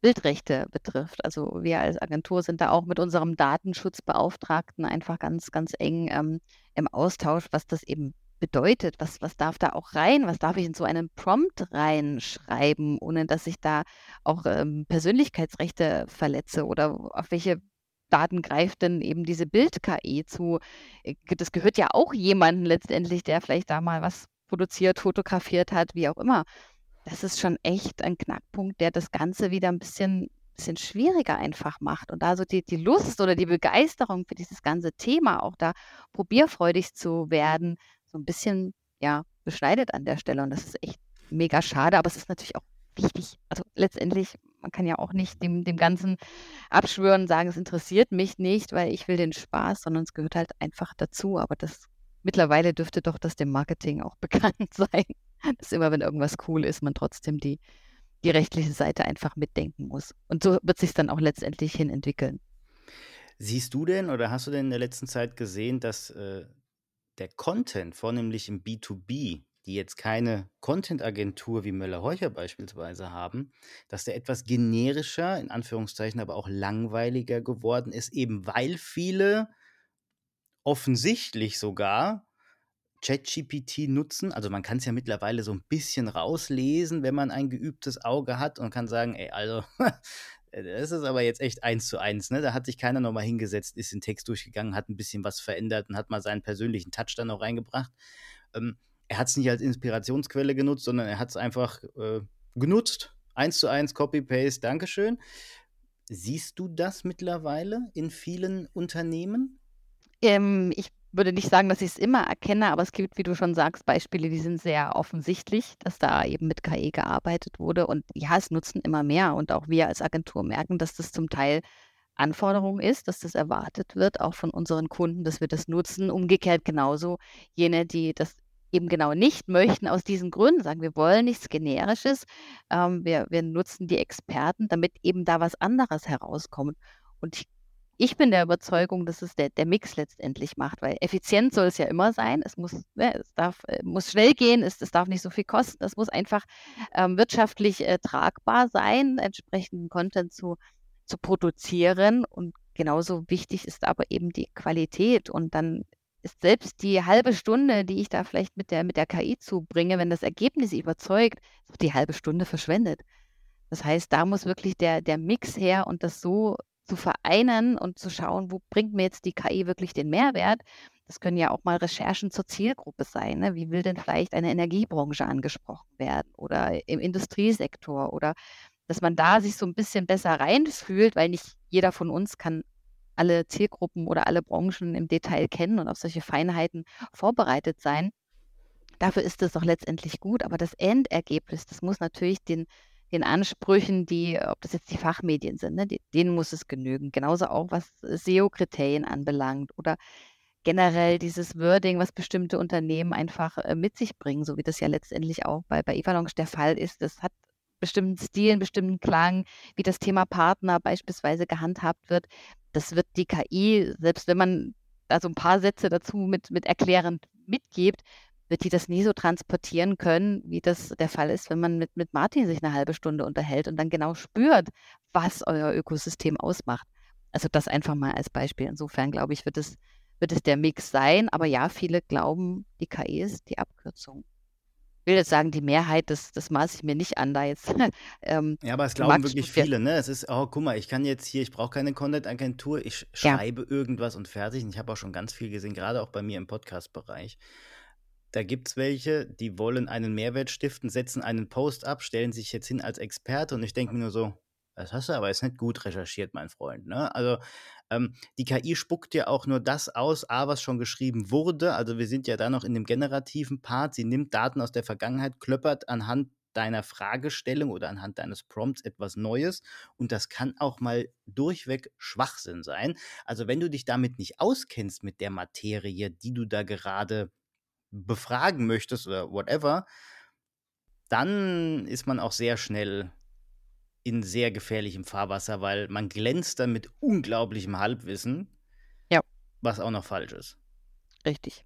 Bildrechte betrifft. Also wir als Agentur sind da auch mit unserem Datenschutzbeauftragten einfach ganz, ganz eng ähm, im Austausch, was das eben bedeutet, was, was darf da auch rein, was darf ich in so einen Prompt reinschreiben, ohne dass ich da auch ähm, Persönlichkeitsrechte verletze oder auf welche Daten greift denn eben diese Bild-KI zu? Äh, das gehört ja auch jemandem letztendlich, der vielleicht da mal was produziert, fotografiert hat, wie auch immer. Das ist schon echt ein Knackpunkt, der das Ganze wieder ein bisschen, bisschen schwieriger einfach macht. Und da so die, die Lust oder die Begeisterung für dieses ganze Thema, auch da probierfreudig zu werden, so ein bisschen, ja, beschneidet an der Stelle. Und das ist echt mega schade, aber es ist natürlich auch wichtig. Also letztendlich, man kann ja auch nicht dem, dem Ganzen abschwören und sagen, es interessiert mich nicht, weil ich will den Spaß, sondern es gehört halt einfach dazu. Aber das mittlerweile dürfte doch das dem Marketing auch bekannt sein, dass immer, wenn irgendwas cool ist, man trotzdem die, die rechtliche Seite einfach mitdenken muss. Und so wird sich dann auch letztendlich hin entwickeln. Siehst du denn oder hast du denn in der letzten Zeit gesehen, dass äh, der Content, vornehmlich im B2B, die jetzt keine Content-Agentur wie Möller-Heucher beispielsweise haben, dass der etwas generischer, in Anführungszeichen, aber auch langweiliger geworden ist, eben weil viele offensichtlich sogar ChatGPT nutzen. Also man kann es ja mittlerweile so ein bisschen rauslesen, wenn man ein geübtes Auge hat und kann sagen, ey, also das ist aber jetzt echt eins zu eins. Ne? Da hat sich keiner nochmal hingesetzt, ist den Text durchgegangen, hat ein bisschen was verändert und hat mal seinen persönlichen Touch dann noch reingebracht. Ähm, er hat es nicht als Inspirationsquelle genutzt, sondern er hat es einfach äh, genutzt. Eins zu eins, Copy-Paste, Dankeschön. Siehst du das mittlerweile in vielen Unternehmen? Ähm, ich würde nicht sagen, dass ich es immer erkenne, aber es gibt, wie du schon sagst, Beispiele, die sind sehr offensichtlich, dass da eben mit KI gearbeitet wurde. Und ja, es nutzen immer mehr. Und auch wir als Agentur merken, dass das zum Teil Anforderung ist, dass das erwartet wird, auch von unseren Kunden, dass wir das nutzen. Umgekehrt genauso jene, die das eben genau nicht möchten, aus diesen Gründen sagen, wir wollen nichts Generisches, ähm, wir, wir nutzen die Experten, damit eben da was anderes herauskommt. Und ich, ich bin der Überzeugung, dass es der, der Mix letztendlich macht, weil effizient soll es ja immer sein. Es muss, ne, es darf, äh, muss schnell gehen, es, es darf nicht so viel kosten, es muss einfach ähm, wirtschaftlich äh, tragbar sein, entsprechenden Content zu, zu produzieren. Und genauso wichtig ist aber eben die Qualität. Und dann ist selbst die halbe Stunde, die ich da vielleicht mit der, mit der KI zubringe, wenn das Ergebnis überzeugt, die halbe Stunde verschwendet. Das heißt, da muss wirklich der, der Mix her und das so zu vereinen und zu schauen, wo bringt mir jetzt die KI wirklich den Mehrwert. Das können ja auch mal Recherchen zur Zielgruppe sein. Ne? Wie will denn vielleicht eine Energiebranche angesprochen werden oder im Industriesektor oder dass man da sich so ein bisschen besser reinfühlt, weil nicht jeder von uns kann alle Zielgruppen oder alle Branchen im Detail kennen und auf solche Feinheiten vorbereitet sein. Dafür ist es doch letztendlich gut, aber das Endergebnis, das muss natürlich den, den Ansprüchen, die, ob das jetzt die Fachmedien sind, ne, denen muss es genügen. Genauso auch, was SEO-Kriterien anbelangt oder generell dieses Wording, was bestimmte Unternehmen einfach äh, mit sich bringen, so wie das ja letztendlich auch bei, bei Evalonge der Fall ist. Das hat bestimmten Stil, einen bestimmten Klang, wie das Thema Partner beispielsweise gehandhabt wird das wird die KI, selbst wenn man da so ein paar Sätze dazu mit, mit erklärend mitgibt, wird die das nie so transportieren können, wie das der Fall ist, wenn man mit, mit Martin sich eine halbe Stunde unterhält und dann genau spürt, was euer Ökosystem ausmacht. Also das einfach mal als Beispiel. Insofern glaube ich, wird es, wird es der Mix sein. Aber ja, viele glauben, die KI ist die Abkürzung will jetzt sagen, die Mehrheit, das, das maße ich mir nicht an, da jetzt. ähm, ja, aber es glauben wirklich viele, ne? Es ist, oh, guck mal, ich kann jetzt hier, ich brauche keine Content-Agentur, ich schreibe ja. irgendwas und fertig. Und ich habe auch schon ganz viel gesehen, gerade auch bei mir im Podcast-Bereich. Da gibt es welche, die wollen einen Mehrwert stiften, setzen einen Post ab, stellen sich jetzt hin als Experte und ich denke mir nur so, das hast du aber jetzt nicht gut recherchiert, mein Freund. Ne? Also ähm, die KI spuckt ja auch nur das aus, A, was schon geschrieben wurde. Also wir sind ja da noch in dem generativen Part. Sie nimmt Daten aus der Vergangenheit, klöppert anhand deiner Fragestellung oder anhand deines Prompts etwas Neues und das kann auch mal durchweg Schwachsinn sein. Also wenn du dich damit nicht auskennst mit der Materie, die du da gerade befragen möchtest oder whatever, dann ist man auch sehr schnell in sehr gefährlichem Fahrwasser, weil man glänzt dann mit unglaublichem Halbwissen, ja. was auch noch falsch ist. Richtig.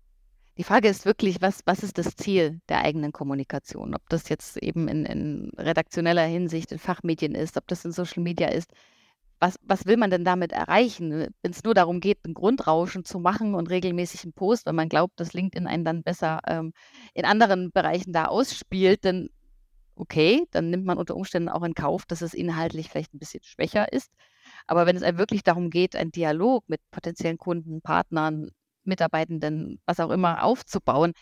Die Frage ist wirklich, was, was ist das Ziel der eigenen Kommunikation? Ob das jetzt eben in, in redaktioneller Hinsicht in Fachmedien ist, ob das in Social Media ist. Was, was will man denn damit erreichen? Wenn es nur darum geht, ein Grundrauschen zu machen und regelmäßig einen Post, weil man glaubt, dass LinkedIn einen dann besser ähm, in anderen Bereichen da ausspielt, dann okay, dann nimmt man unter Umständen auch in Kauf, dass es inhaltlich vielleicht ein bisschen schwächer ist. Aber wenn es einem wirklich darum geht, einen Dialog mit potenziellen Kunden, Partnern, Mitarbeitenden, was auch immer aufzubauen,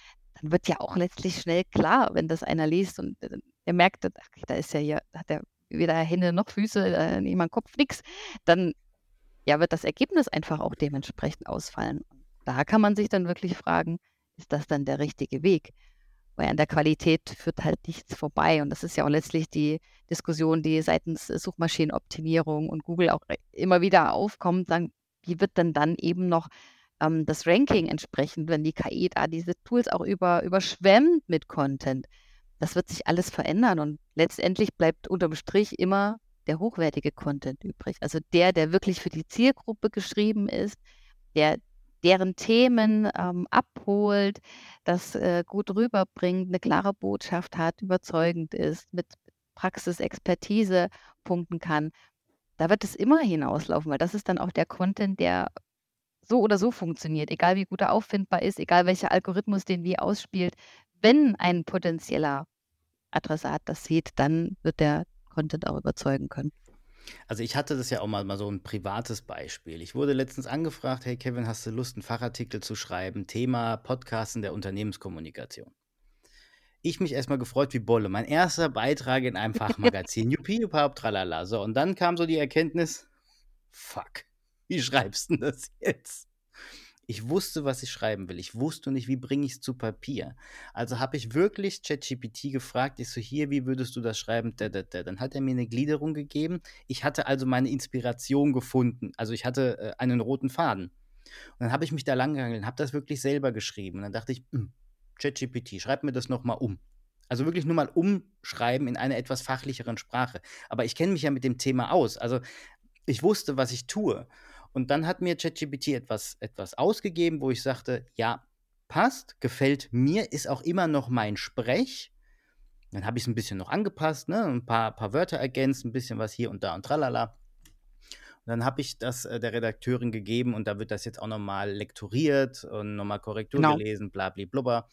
dann wird ja auch letztlich schnell klar, wenn das einer liest und äh, er merkt, ach, da ist ja hier, hat er weder Hände noch Füße, äh, niemand Kopf, nix, dann ja, wird das Ergebnis einfach auch dementsprechend ausfallen. Da kann man sich dann wirklich fragen, ist das dann der richtige Weg? weil an der Qualität führt halt nichts vorbei. Und das ist ja auch letztlich die Diskussion, die seitens Suchmaschinenoptimierung und Google auch immer wieder aufkommt, sagen, wie wird denn dann eben noch ähm, das Ranking entsprechend, wenn die KI da diese Tools auch über, überschwemmt mit Content. Das wird sich alles verändern und letztendlich bleibt unterm Strich immer der hochwertige Content übrig. Also der, der wirklich für die Zielgruppe geschrieben ist, der deren Themen ähm, abholt, das äh, gut rüberbringt, eine klare Botschaft hat, überzeugend ist, mit Praxis, Expertise punkten kann. Da wird es immer hinauslaufen, weil das ist dann auch der Content, der so oder so funktioniert, egal wie gut er auffindbar ist, egal welcher Algorithmus den wie ausspielt. Wenn ein potenzieller Adressat das sieht, dann wird der Content auch überzeugen können. Also ich hatte das ja auch mal, mal so ein privates Beispiel. Ich wurde letztens angefragt, hey Kevin, hast du Lust, einen Fachartikel zu schreiben? Thema Podcasten der Unternehmenskommunikation. Ich mich erstmal gefreut wie Bolle. Mein erster Beitrag in einem Fachmagazin. Juppie, überhaupt, tralala. So, und dann kam so die Erkenntnis, fuck, wie schreibst du das jetzt? Ich wusste, was ich schreiben will. Ich wusste nicht, wie bringe ich es zu Papier. Also habe ich wirklich ChatGPT gefragt, ich so, hier, wie würdest du das schreiben? Da, da, da. Dann hat er mir eine Gliederung gegeben. Ich hatte also meine Inspiration gefunden. Also ich hatte äh, einen roten Faden. Und dann habe ich mich da langgehangelt und habe das wirklich selber geschrieben. Und dann dachte ich, hm, ChatGPT, schreib mir das nochmal um. Also wirklich nur mal umschreiben in einer etwas fachlicheren Sprache. Aber ich kenne mich ja mit dem Thema aus. Also ich wusste, was ich tue. Und dann hat mir ChatGPT etwas, etwas ausgegeben, wo ich sagte, ja, passt, gefällt mir, ist auch immer noch mein Sprech. Dann habe ich es ein bisschen noch angepasst, ne? ein paar, paar Wörter ergänzt, ein bisschen was hier und da und tralala. Und dann habe ich das äh, der Redakteurin gegeben und da wird das jetzt auch nochmal lektoriert und nochmal Korrektur genau. gelesen, bla, bla, blubber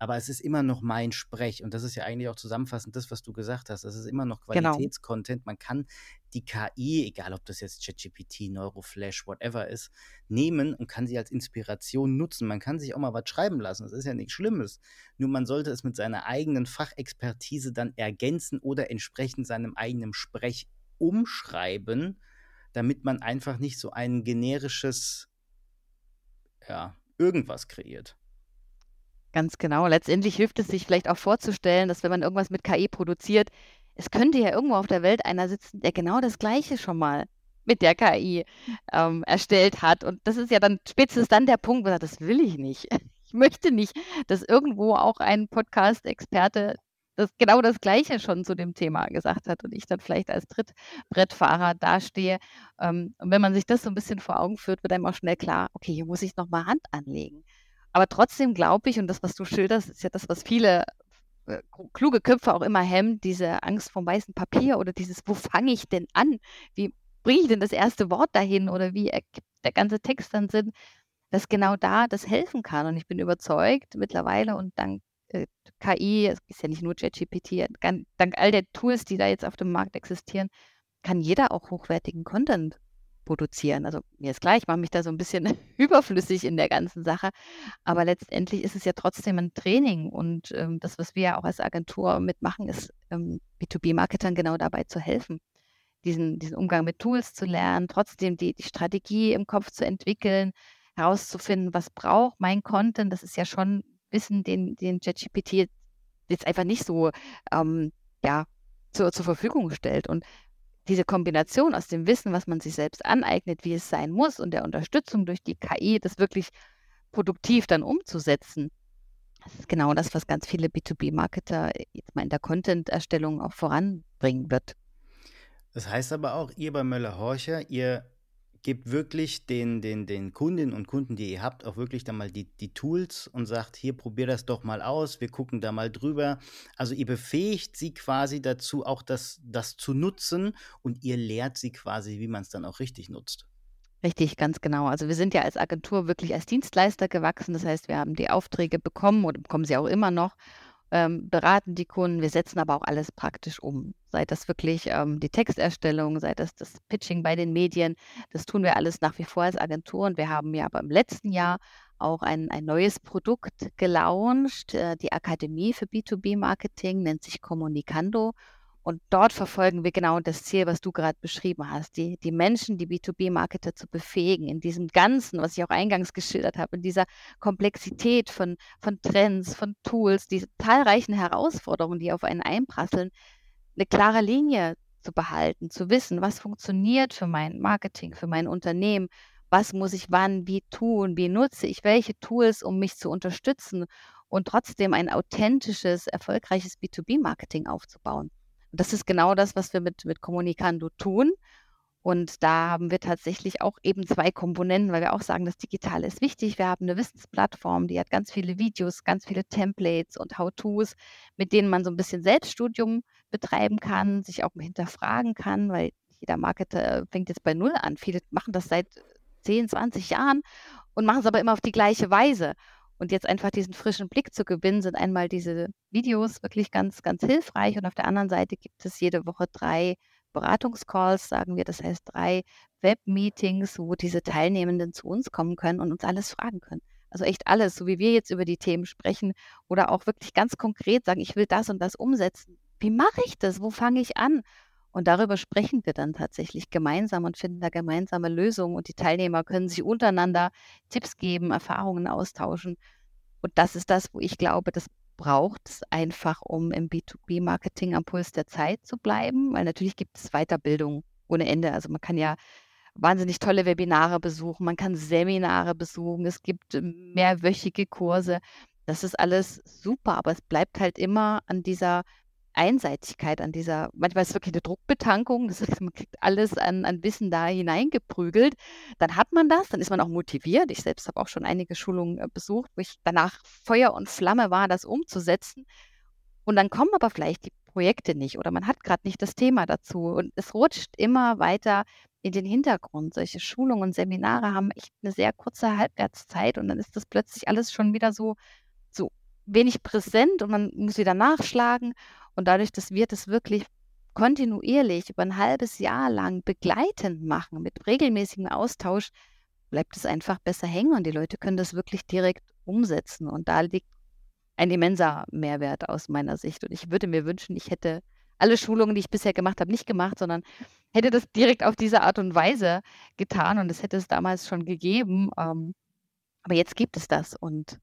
aber es ist immer noch mein Sprech. Und das ist ja eigentlich auch zusammenfassend das, was du gesagt hast. Das ist immer noch genau. Qualitätscontent. Genau. Man kann die KI, egal ob das jetzt ChatGPT, Neuroflash, whatever ist, nehmen und kann sie als Inspiration nutzen. Man kann sich auch mal was schreiben lassen. Das ist ja nichts Schlimmes. Nur man sollte es mit seiner eigenen Fachexpertise dann ergänzen oder entsprechend seinem eigenen Sprech umschreiben, damit man einfach nicht so ein generisches, ja, irgendwas kreiert. Ganz genau. Letztendlich hilft es sich vielleicht auch vorzustellen, dass wenn man irgendwas mit KI produziert, es könnte ja irgendwo auf der Welt einer sitzen, der genau das Gleiche schon mal mit der KI ähm, erstellt hat. Und das ist ja dann spätestens dann der Punkt, wo man sagt, das will ich nicht. Ich möchte nicht, dass irgendwo auch ein Podcast-Experte das genau das Gleiche schon zu dem Thema gesagt hat und ich dann vielleicht als Trittbrettfahrer dastehe. Ähm, und wenn man sich das so ein bisschen vor Augen führt, wird einem auch schnell klar, okay, hier muss ich nochmal Hand anlegen. Aber trotzdem glaube ich, und das, was du schilderst, ist ja das, was viele äh, kluge Köpfe auch immer hemmt, diese Angst vom weißen Papier oder dieses, wo fange ich denn an? Wie bringe ich denn das erste Wort dahin oder wie ergibt der ganze Text dann Sinn, dass genau da das helfen kann. Und ich bin überzeugt mittlerweile und dank äh, KI, es ist ja nicht nur ChatGPT, dank all der Tools, die da jetzt auf dem Markt existieren, kann jeder auch hochwertigen Content produzieren. Also mir ist klar, ich mache mich da so ein bisschen überflüssig in der ganzen Sache, aber letztendlich ist es ja trotzdem ein Training und ähm, das, was wir ja auch als Agentur mitmachen, ist ähm, B2B-Marketern genau dabei zu helfen, diesen, diesen Umgang mit Tools zu lernen, trotzdem die, die Strategie im Kopf zu entwickeln, herauszufinden, was braucht mein Content. Das ist ja schon Wissen, den, den ChatGPT jetzt einfach nicht so ähm, ja, zur, zur Verfügung stellt. Und diese Kombination aus dem Wissen, was man sich selbst aneignet, wie es sein muss, und der Unterstützung durch die KI, das wirklich produktiv dann umzusetzen, das ist genau das, was ganz viele B2B-Marketer jetzt mal in der Content-Erstellung auch voranbringen wird. Das heißt aber auch, ihr bei Möller-Horcher, ihr gebt wirklich den, den, den Kundinnen und Kunden, die ihr habt, auch wirklich dann mal die, die Tools und sagt, hier, probier das doch mal aus, wir gucken da mal drüber. Also ihr befähigt sie quasi dazu, auch das, das zu nutzen und ihr lehrt sie quasi, wie man es dann auch richtig nutzt. Richtig, ganz genau. Also wir sind ja als Agentur wirklich als Dienstleister gewachsen. Das heißt, wir haben die Aufträge bekommen oder bekommen sie auch immer noch ähm, beraten die Kunden. Wir setzen aber auch alles praktisch um. Sei das wirklich ähm, die Texterstellung, sei das das Pitching bei den Medien. Das tun wir alles nach wie vor als Agentur. Und wir haben ja aber im letzten Jahr auch ein, ein neues Produkt gelauncht. Äh, die Akademie für B2B-Marketing nennt sich Kommunikando. Und dort verfolgen wir genau das Ziel, was du gerade beschrieben hast, die, die Menschen, die B2B-Marketer zu befähigen, in diesem Ganzen, was ich auch eingangs geschildert habe, in dieser Komplexität von, von Trends, von Tools, diese zahlreichen Herausforderungen, die auf einen einprasseln, eine klare Linie zu behalten, zu wissen, was funktioniert für mein Marketing, für mein Unternehmen, was muss ich wann, wie tun, wie nutze ich welche Tools, um mich zu unterstützen und trotzdem ein authentisches, erfolgreiches B2B-Marketing aufzubauen. Das ist genau das, was wir mit, mit Kommunikando tun. Und da haben wir tatsächlich auch eben zwei Komponenten, weil wir auch sagen, das Digitale ist wichtig. Wir haben eine Wissensplattform, die hat ganz viele Videos, ganz viele Templates und How-Tos, mit denen man so ein bisschen Selbststudium betreiben kann, sich auch hinterfragen kann, weil jeder Marketer fängt jetzt bei Null an. Viele machen das seit 10, 20 Jahren und machen es aber immer auf die gleiche Weise. Und jetzt einfach diesen frischen Blick zu gewinnen, sind einmal diese Videos wirklich ganz, ganz hilfreich. Und auf der anderen Seite gibt es jede Woche drei Beratungscalls, sagen wir, das heißt drei Webmeetings, wo diese Teilnehmenden zu uns kommen können und uns alles fragen können. Also echt alles, so wie wir jetzt über die Themen sprechen oder auch wirklich ganz konkret sagen, ich will das und das umsetzen. Wie mache ich das? Wo fange ich an? Und darüber sprechen wir dann tatsächlich gemeinsam und finden da gemeinsame Lösungen. Und die Teilnehmer können sich untereinander Tipps geben, Erfahrungen austauschen. Und das ist das, wo ich glaube, das braucht es einfach, um im B2B-Marketing am Puls der Zeit zu bleiben. Weil natürlich gibt es Weiterbildung ohne Ende. Also man kann ja wahnsinnig tolle Webinare besuchen, man kann Seminare besuchen, es gibt mehrwöchige Kurse. Das ist alles super, aber es bleibt halt immer an dieser Einseitigkeit an dieser, manchmal ist es wirklich eine Druckbetankung, das heißt, man kriegt alles an, an Wissen da hineingeprügelt. Dann hat man das, dann ist man auch motiviert. Ich selbst habe auch schon einige Schulungen äh, besucht, wo ich danach Feuer und Flamme war, das umzusetzen. Und dann kommen aber vielleicht die Projekte nicht oder man hat gerade nicht das Thema dazu. Und es rutscht immer weiter in den Hintergrund. Solche Schulungen und Seminare haben echt eine sehr kurze Halbwertszeit und dann ist das plötzlich alles schon wieder so, so wenig präsent und man muss wieder nachschlagen. Und dadurch, dass wir das wirklich kontinuierlich über ein halbes Jahr lang begleitend machen, mit regelmäßigem Austausch, bleibt es einfach besser hängen und die Leute können das wirklich direkt umsetzen. Und da liegt ein immenser Mehrwert aus meiner Sicht. Und ich würde mir wünschen, ich hätte alle Schulungen, die ich bisher gemacht habe, nicht gemacht, sondern hätte das direkt auf diese Art und Weise getan. Und es hätte es damals schon gegeben. Ähm, aber jetzt gibt es das. Und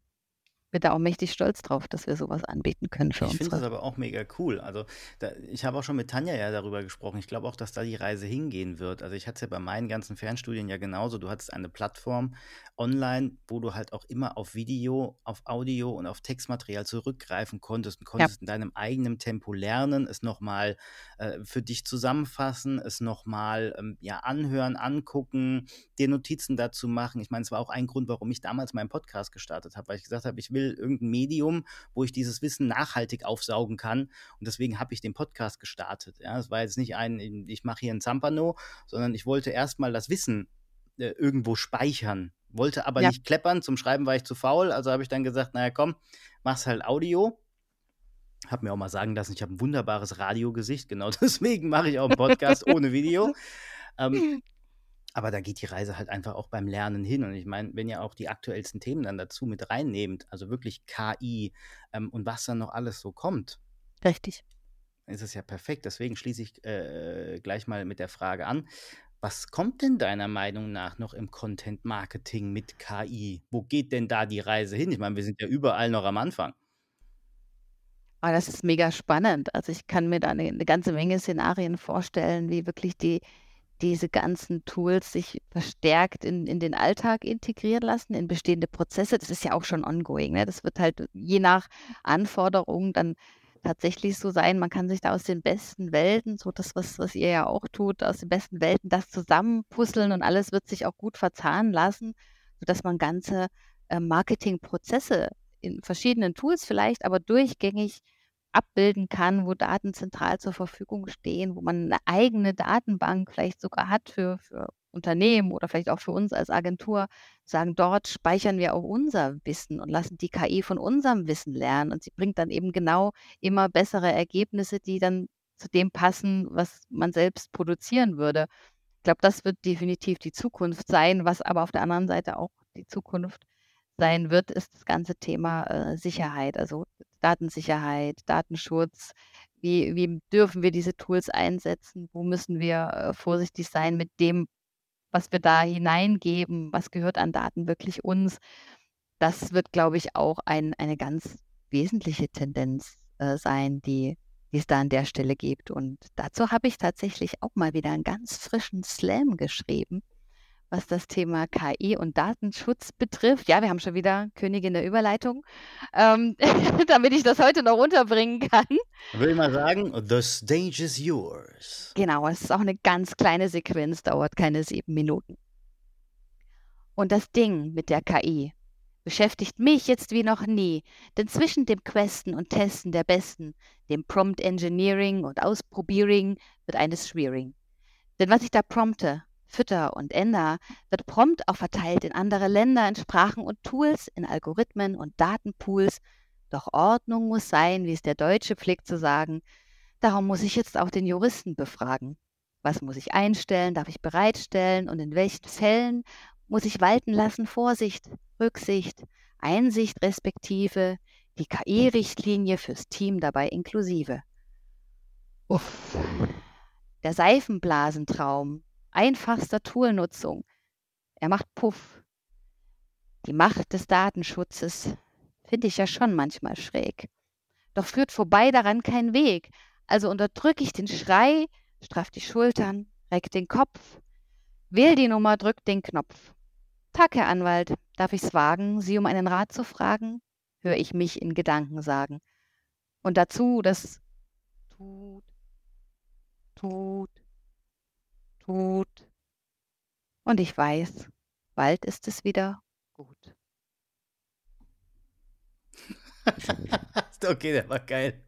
bin da auch mächtig stolz drauf, dass wir sowas anbieten können für Ich finde das aber auch mega cool. Also, da, ich habe auch schon mit Tanja ja darüber gesprochen. Ich glaube auch, dass da die Reise hingehen wird. Also, ich hatte es ja bei meinen ganzen Fernstudien ja genauso. Du hattest eine Plattform online, wo du halt auch immer auf Video, auf Audio und auf Textmaterial zurückgreifen konntest und Ja, konntest in deinem eigenen Tempo lernen, es nochmal äh, für dich zusammenfassen, es nochmal ähm, ja, anhören, angucken, dir Notizen dazu machen. Ich meine, es war auch ein Grund, warum ich damals meinen Podcast gestartet habe, weil ich gesagt habe, ich will will irgendein Medium, wo ich dieses Wissen nachhaltig aufsaugen kann. Und deswegen habe ich den Podcast gestartet. Ja, es war jetzt nicht ein, ich mache hier ein Zampano, sondern ich wollte erstmal das Wissen äh, irgendwo speichern. Wollte aber ja, nicht kleppern. Zum Schreiben war ich zu faul. Also habe ich dann gesagt, naja, komm, mach's halt Audio. Hab mir auch mal sagen lassen, ich habe ein wunderbares Radiogesicht. Genau deswegen mache ich auch einen Podcast ohne Video. Ähm, aber da geht die Reise halt einfach auch beim Lernen hin. Und ich meine, wenn ihr auch die aktuellsten Themen dann dazu mit reinnehmt, also wirklich KI ähm, und was dann noch alles so kommt, richtig. ist es ja perfekt. Deswegen schließe ich äh, gleich mal mit der Frage an. Was kommt denn deiner Meinung nach noch im Content Marketing mit KI? Wo geht denn da die Reise hin? Ich meine, wir sind ja überall noch am Anfang. Ah, das ist mega spannend. Also ich kann mir da eine, eine ganze Menge Szenarien vorstellen, wie wirklich die diese ganzen Tools sich verstärkt in, in den Alltag integrieren lassen, in bestehende Prozesse. Das ist ja auch schon ongoing. Ne? Das wird halt je nach Anforderungen dann tatsächlich so sein. Man kann sich da aus den besten Welten, so das, was, was ihr ja auch tut, aus den besten Welten das zusammenpuzzeln und alles wird sich auch gut verzahnen lassen, sodass man ganze äh, Marketingprozesse in verschiedenen Tools vielleicht, aber durchgängig abbilden kann, wo Daten zentral zur Verfügung stehen, wo man eine eigene Datenbank vielleicht sogar hat für, für Unternehmen oder vielleicht auch für uns als Agentur, sagen, dort speichern wir auch unser Wissen und lassen die KI von unserem Wissen lernen. Und sie bringt dann eben genau immer bessere Ergebnisse, die dann zu dem passen, was man selbst produzieren würde. Ich glaube, das wird definitiv die Zukunft sein, was aber auf der anderen Seite auch die Zukunft sein wird, ist das ganze Thema äh, Sicherheit, also Datensicherheit, Datenschutz. Wie, wie dürfen wir diese Tools einsetzen? Wo müssen wir äh, vorsichtig sein mit dem, was wir da hineingeben? Was gehört an Daten wirklich uns? Das wird, glaube ich, auch ein, eine ganz wesentliche Tendenz äh, sein, die, die es da an der Stelle gibt. Und dazu habe ich tatsächlich auch mal wieder einen ganz frischen Slam geschrieben was das Thema KI und Datenschutz betrifft. Ja, wir haben schon wieder Königin der Überleitung, ähm, damit ich das heute noch unterbringen kann. Würde ich mal sagen, the stage is yours. Genau, es ist auch eine ganz kleine Sequenz, dauert keine sieben Minuten. Und das Ding mit der KI beschäftigt mich jetzt wie noch nie, denn zwischen dem Questen und Testen der Besten, dem Prompt Engineering und Ausprobiering, wird eines schwierig. Denn was ich da prompte, Fütter und Ender wird prompt auch verteilt in andere Länder, in Sprachen und Tools, in Algorithmen und Datenpools. Doch Ordnung muss sein, wie es der Deutsche pflegt zu sagen. Darum muss ich jetzt auch den Juristen befragen. Was muss ich einstellen, darf ich bereitstellen und in welchen Fällen muss ich walten lassen Vorsicht, Rücksicht, Einsicht respektive die KI-Richtlinie fürs Team dabei inklusive. Uff. Der Seifenblasentraum, einfachster Toolnutzung. Er macht Puff. Die Macht des Datenschutzes finde ich ja schon manchmal schräg. Doch führt vorbei daran kein Weg. Also unterdrück ich den Schrei, straff die Schultern, reck den Kopf, wähl die Nummer, drück den Knopf. Tag, Herr Anwalt, darf ich's wagen, Sie um einen Rat zu fragen? höre ich mich in Gedanken sagen. Und dazu das tut, tut, tut. Und ich weiß, bald ist es wieder gut. okay, der war geil.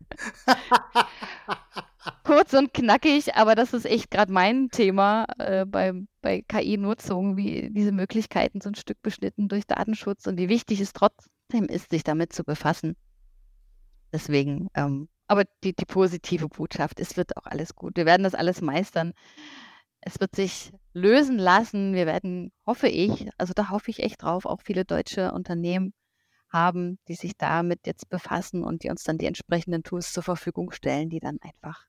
Kurz und knackig, aber das ist echt gerade mein Thema äh, bei, bei KI-Nutzung, wie diese Möglichkeiten so ein Stück beschnitten durch Datenschutz und wie wichtig es trotzdem ist, sich damit zu befassen. Deswegen, ähm, aber die, die positive Botschaft, es wird auch alles gut. Wir werden das alles meistern es wird sich lösen lassen. Wir werden, hoffe ich, also da hoffe ich echt drauf, auch viele deutsche Unternehmen haben, die sich damit jetzt befassen und die uns dann die entsprechenden Tools zur Verfügung stellen, die dann einfach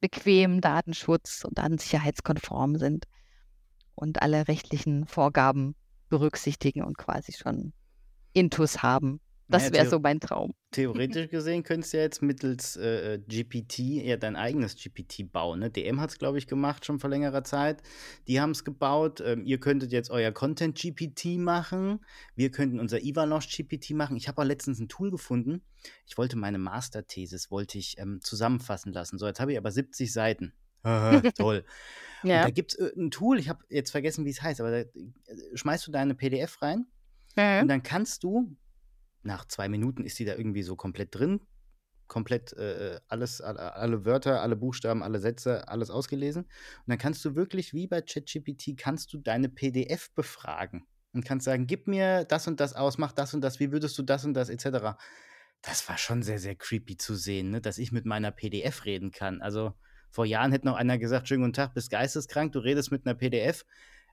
bequem Datenschutz und datensicherheitskonform sind und alle rechtlichen Vorgaben berücksichtigen und quasi schon Intus haben, das wäre so mein Traum. Theoretisch gesehen könntest du ja jetzt mittels äh, äh GPT ja dein eigenes GPT bauen. Ne? DM hat es, glaube ich, gemacht schon vor längerer Zeit. Die haben es gebaut. Ähm, ihr könntet jetzt euer Content GPT machen. Wir könnten unser Ivanosh GPT machen. Ich habe auch letztens ein Tool gefunden. Ich wollte meine Masterthesis wollte ich ähm, zusammenfassen lassen. So, jetzt habe ich aber 70 Seiten. Toll. ja. Und da gibt es äh, ein Tool, ich habe jetzt vergessen, wie es heißt, aber da äh, schmeißt du deine PDF rein mhm. und dann kannst du nach zwei Minuten ist die da irgendwie so komplett drin. Komplett äh, alles, alle, alle, Wörter, alle Buchstaben, alle Sätze, alles ausgelesen. Und dann kannst du wirklich, wie bei ChatGPT, kannst du deine PDF befragen und kannst sagen, gib mir das und das aus, mach das und das, wie würdest du das und das, etc. Das war schon sehr, sehr creepy zu sehen, ne? dass ich mit meiner PDF reden kann. Also vor Jahren hätte noch einer gesagt, schönen guten Tag, bist geisteskrank, du redest mit einer PDF.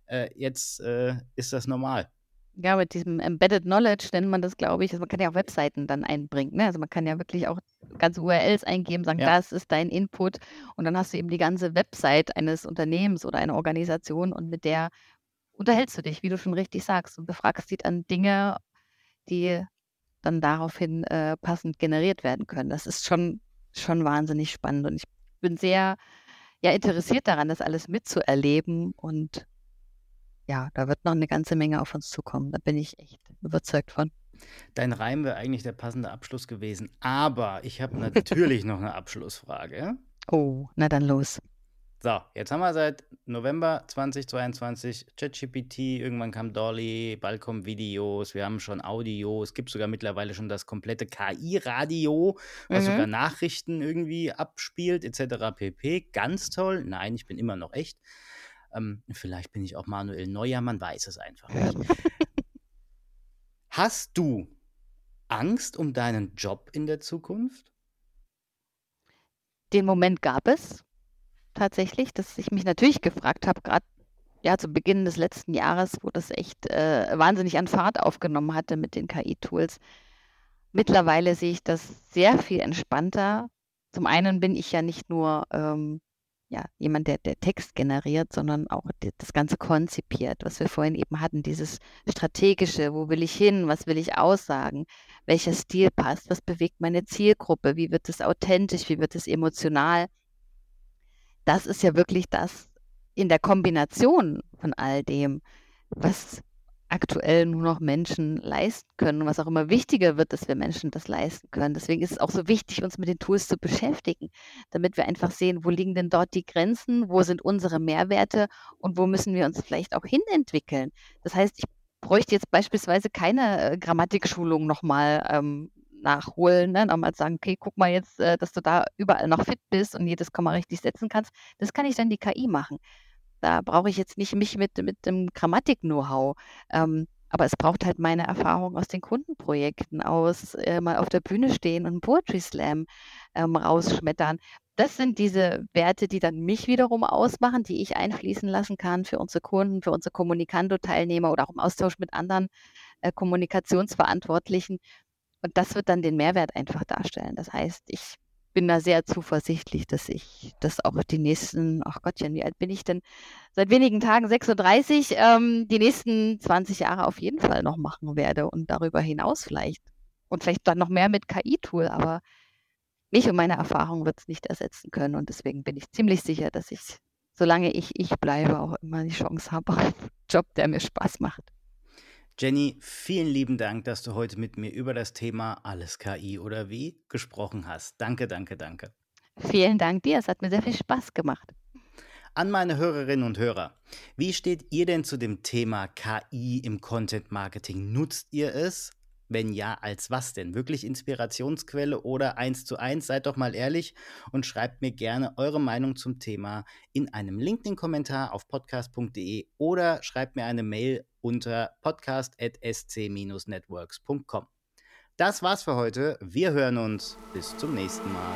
Äh, jetzt äh, ist das normal. Ja, mit diesem Embedded Knowledge nennt man das, glaube ich. Also man kann ja auch Webseiten dann einbringen. Ne? Also man kann ja wirklich auch ganze URLs eingeben, sagen, ja. das ist dein Input. Und dann hast du eben die ganze Website eines Unternehmens oder einer Organisation und mit der unterhältst du dich, wie du schon richtig sagst, und befragst sie dann Dinge, die dann daraufhin äh, passend generiert werden können. Das ist schon, schon wahnsinnig spannend. Und ich bin sehr ja, interessiert daran, das alles mitzuerleben und ja, da wird noch eine ganze Menge auf uns zukommen. Da bin ich echt überzeugt von. Dein Reim wäre eigentlich der passende Abschluss gewesen. Aber ich habe natürlich noch eine Abschlussfrage. Oh, na dann los. So, jetzt haben wir seit November 2022 ChatGPT, irgendwann kam Dolly, bald kommen Videos, wir haben schon Audio, es gibt sogar mittlerweile schon das komplette KI-Radio, was mhm. sogar Nachrichten irgendwie abspielt, etc. pp. Ganz toll. Nein, ich bin immer noch echt. Ähm, vielleicht bin ich auch Manuel Neuer, man weiß es einfach nicht. Hast du Angst um deinen Job in der Zukunft? Den Moment gab es tatsächlich, dass ich mich natürlich gefragt habe, gerade ja, zu Beginn des letzten Jahres, wo das echt äh, wahnsinnig an Fahrt aufgenommen hatte mit den KI-Tools. Mittlerweile sehe ich das sehr viel entspannter zum einen bin ich ja nicht nur ähm, ja, jemand, der, der Text generiert, sondern auch das Ganze konzipiert, was wir vorhin eben hatten, dieses strategische, wo will ich hin, was will ich aussagen, welcher Stil passt, was bewegt meine Zielgruppe, wie wird es authentisch, wie wird es emotional. Das ist ja wirklich das in der Kombination von all dem, was aktuell nur noch Menschen leisten können und was auch immer wichtiger wird, dass wir Menschen das leisten können. Deswegen ist es auch so wichtig, uns mit den Tools zu beschäftigen, damit wir einfach sehen, wo liegen denn dort die Grenzen, wo sind unsere Mehrwerte und wo müssen wir uns vielleicht auch hinentwickeln. Das heißt, ich bräuchte jetzt beispielsweise keine äh, Grammatikschulung nochmal ähm, nachholen, ne? nochmal sagen, okay, guck mal jetzt, äh, dass du da überall noch fit bist und jedes Komma richtig setzen kannst. Das kann ich dann die KI machen. Da brauche ich jetzt nicht mich mit, mit dem Grammatik-Know-how. Ähm, aber es braucht halt meine Erfahrung aus den Kundenprojekten, aus äh, mal auf der Bühne stehen und Poetry Slam ähm, rausschmettern. Das sind diese Werte, die dann mich wiederum ausmachen, die ich einfließen lassen kann für unsere Kunden, für unsere Kommunikando-Teilnehmer oder auch im Austausch mit anderen äh, Kommunikationsverantwortlichen. Und das wird dann den Mehrwert einfach darstellen. Das heißt, ich bin da sehr zuversichtlich, dass ich das auch die nächsten, ach Gottchen, wie alt bin ich denn? Seit wenigen Tagen 36, ähm, die nächsten 20 Jahre auf jeden Fall noch machen werde und darüber hinaus vielleicht. Und vielleicht dann noch mehr mit KI-Tool, aber mich und meine Erfahrung wird es nicht ersetzen können. Und deswegen bin ich ziemlich sicher, dass ich, solange ich ich bleibe, auch immer die Chance habe auf einen Job, der mir Spaß macht. Jenny, vielen lieben Dank, dass du heute mit mir über das Thema Alles KI oder wie gesprochen hast. Danke, danke, danke. Vielen Dank dir, es hat mir sehr viel Spaß gemacht. An meine Hörerinnen und Hörer, wie steht ihr denn zu dem Thema KI im Content Marketing? Nutzt ihr es? Wenn ja, als was denn? Wirklich Inspirationsquelle oder eins zu eins? Seid doch mal ehrlich und schreibt mir gerne eure Meinung zum Thema in einem LinkedIn-Kommentar auf podcast.de oder schreibt mir eine Mail unter podcast.sc-networks.com. Das war's für heute. Wir hören uns. Bis zum nächsten Mal.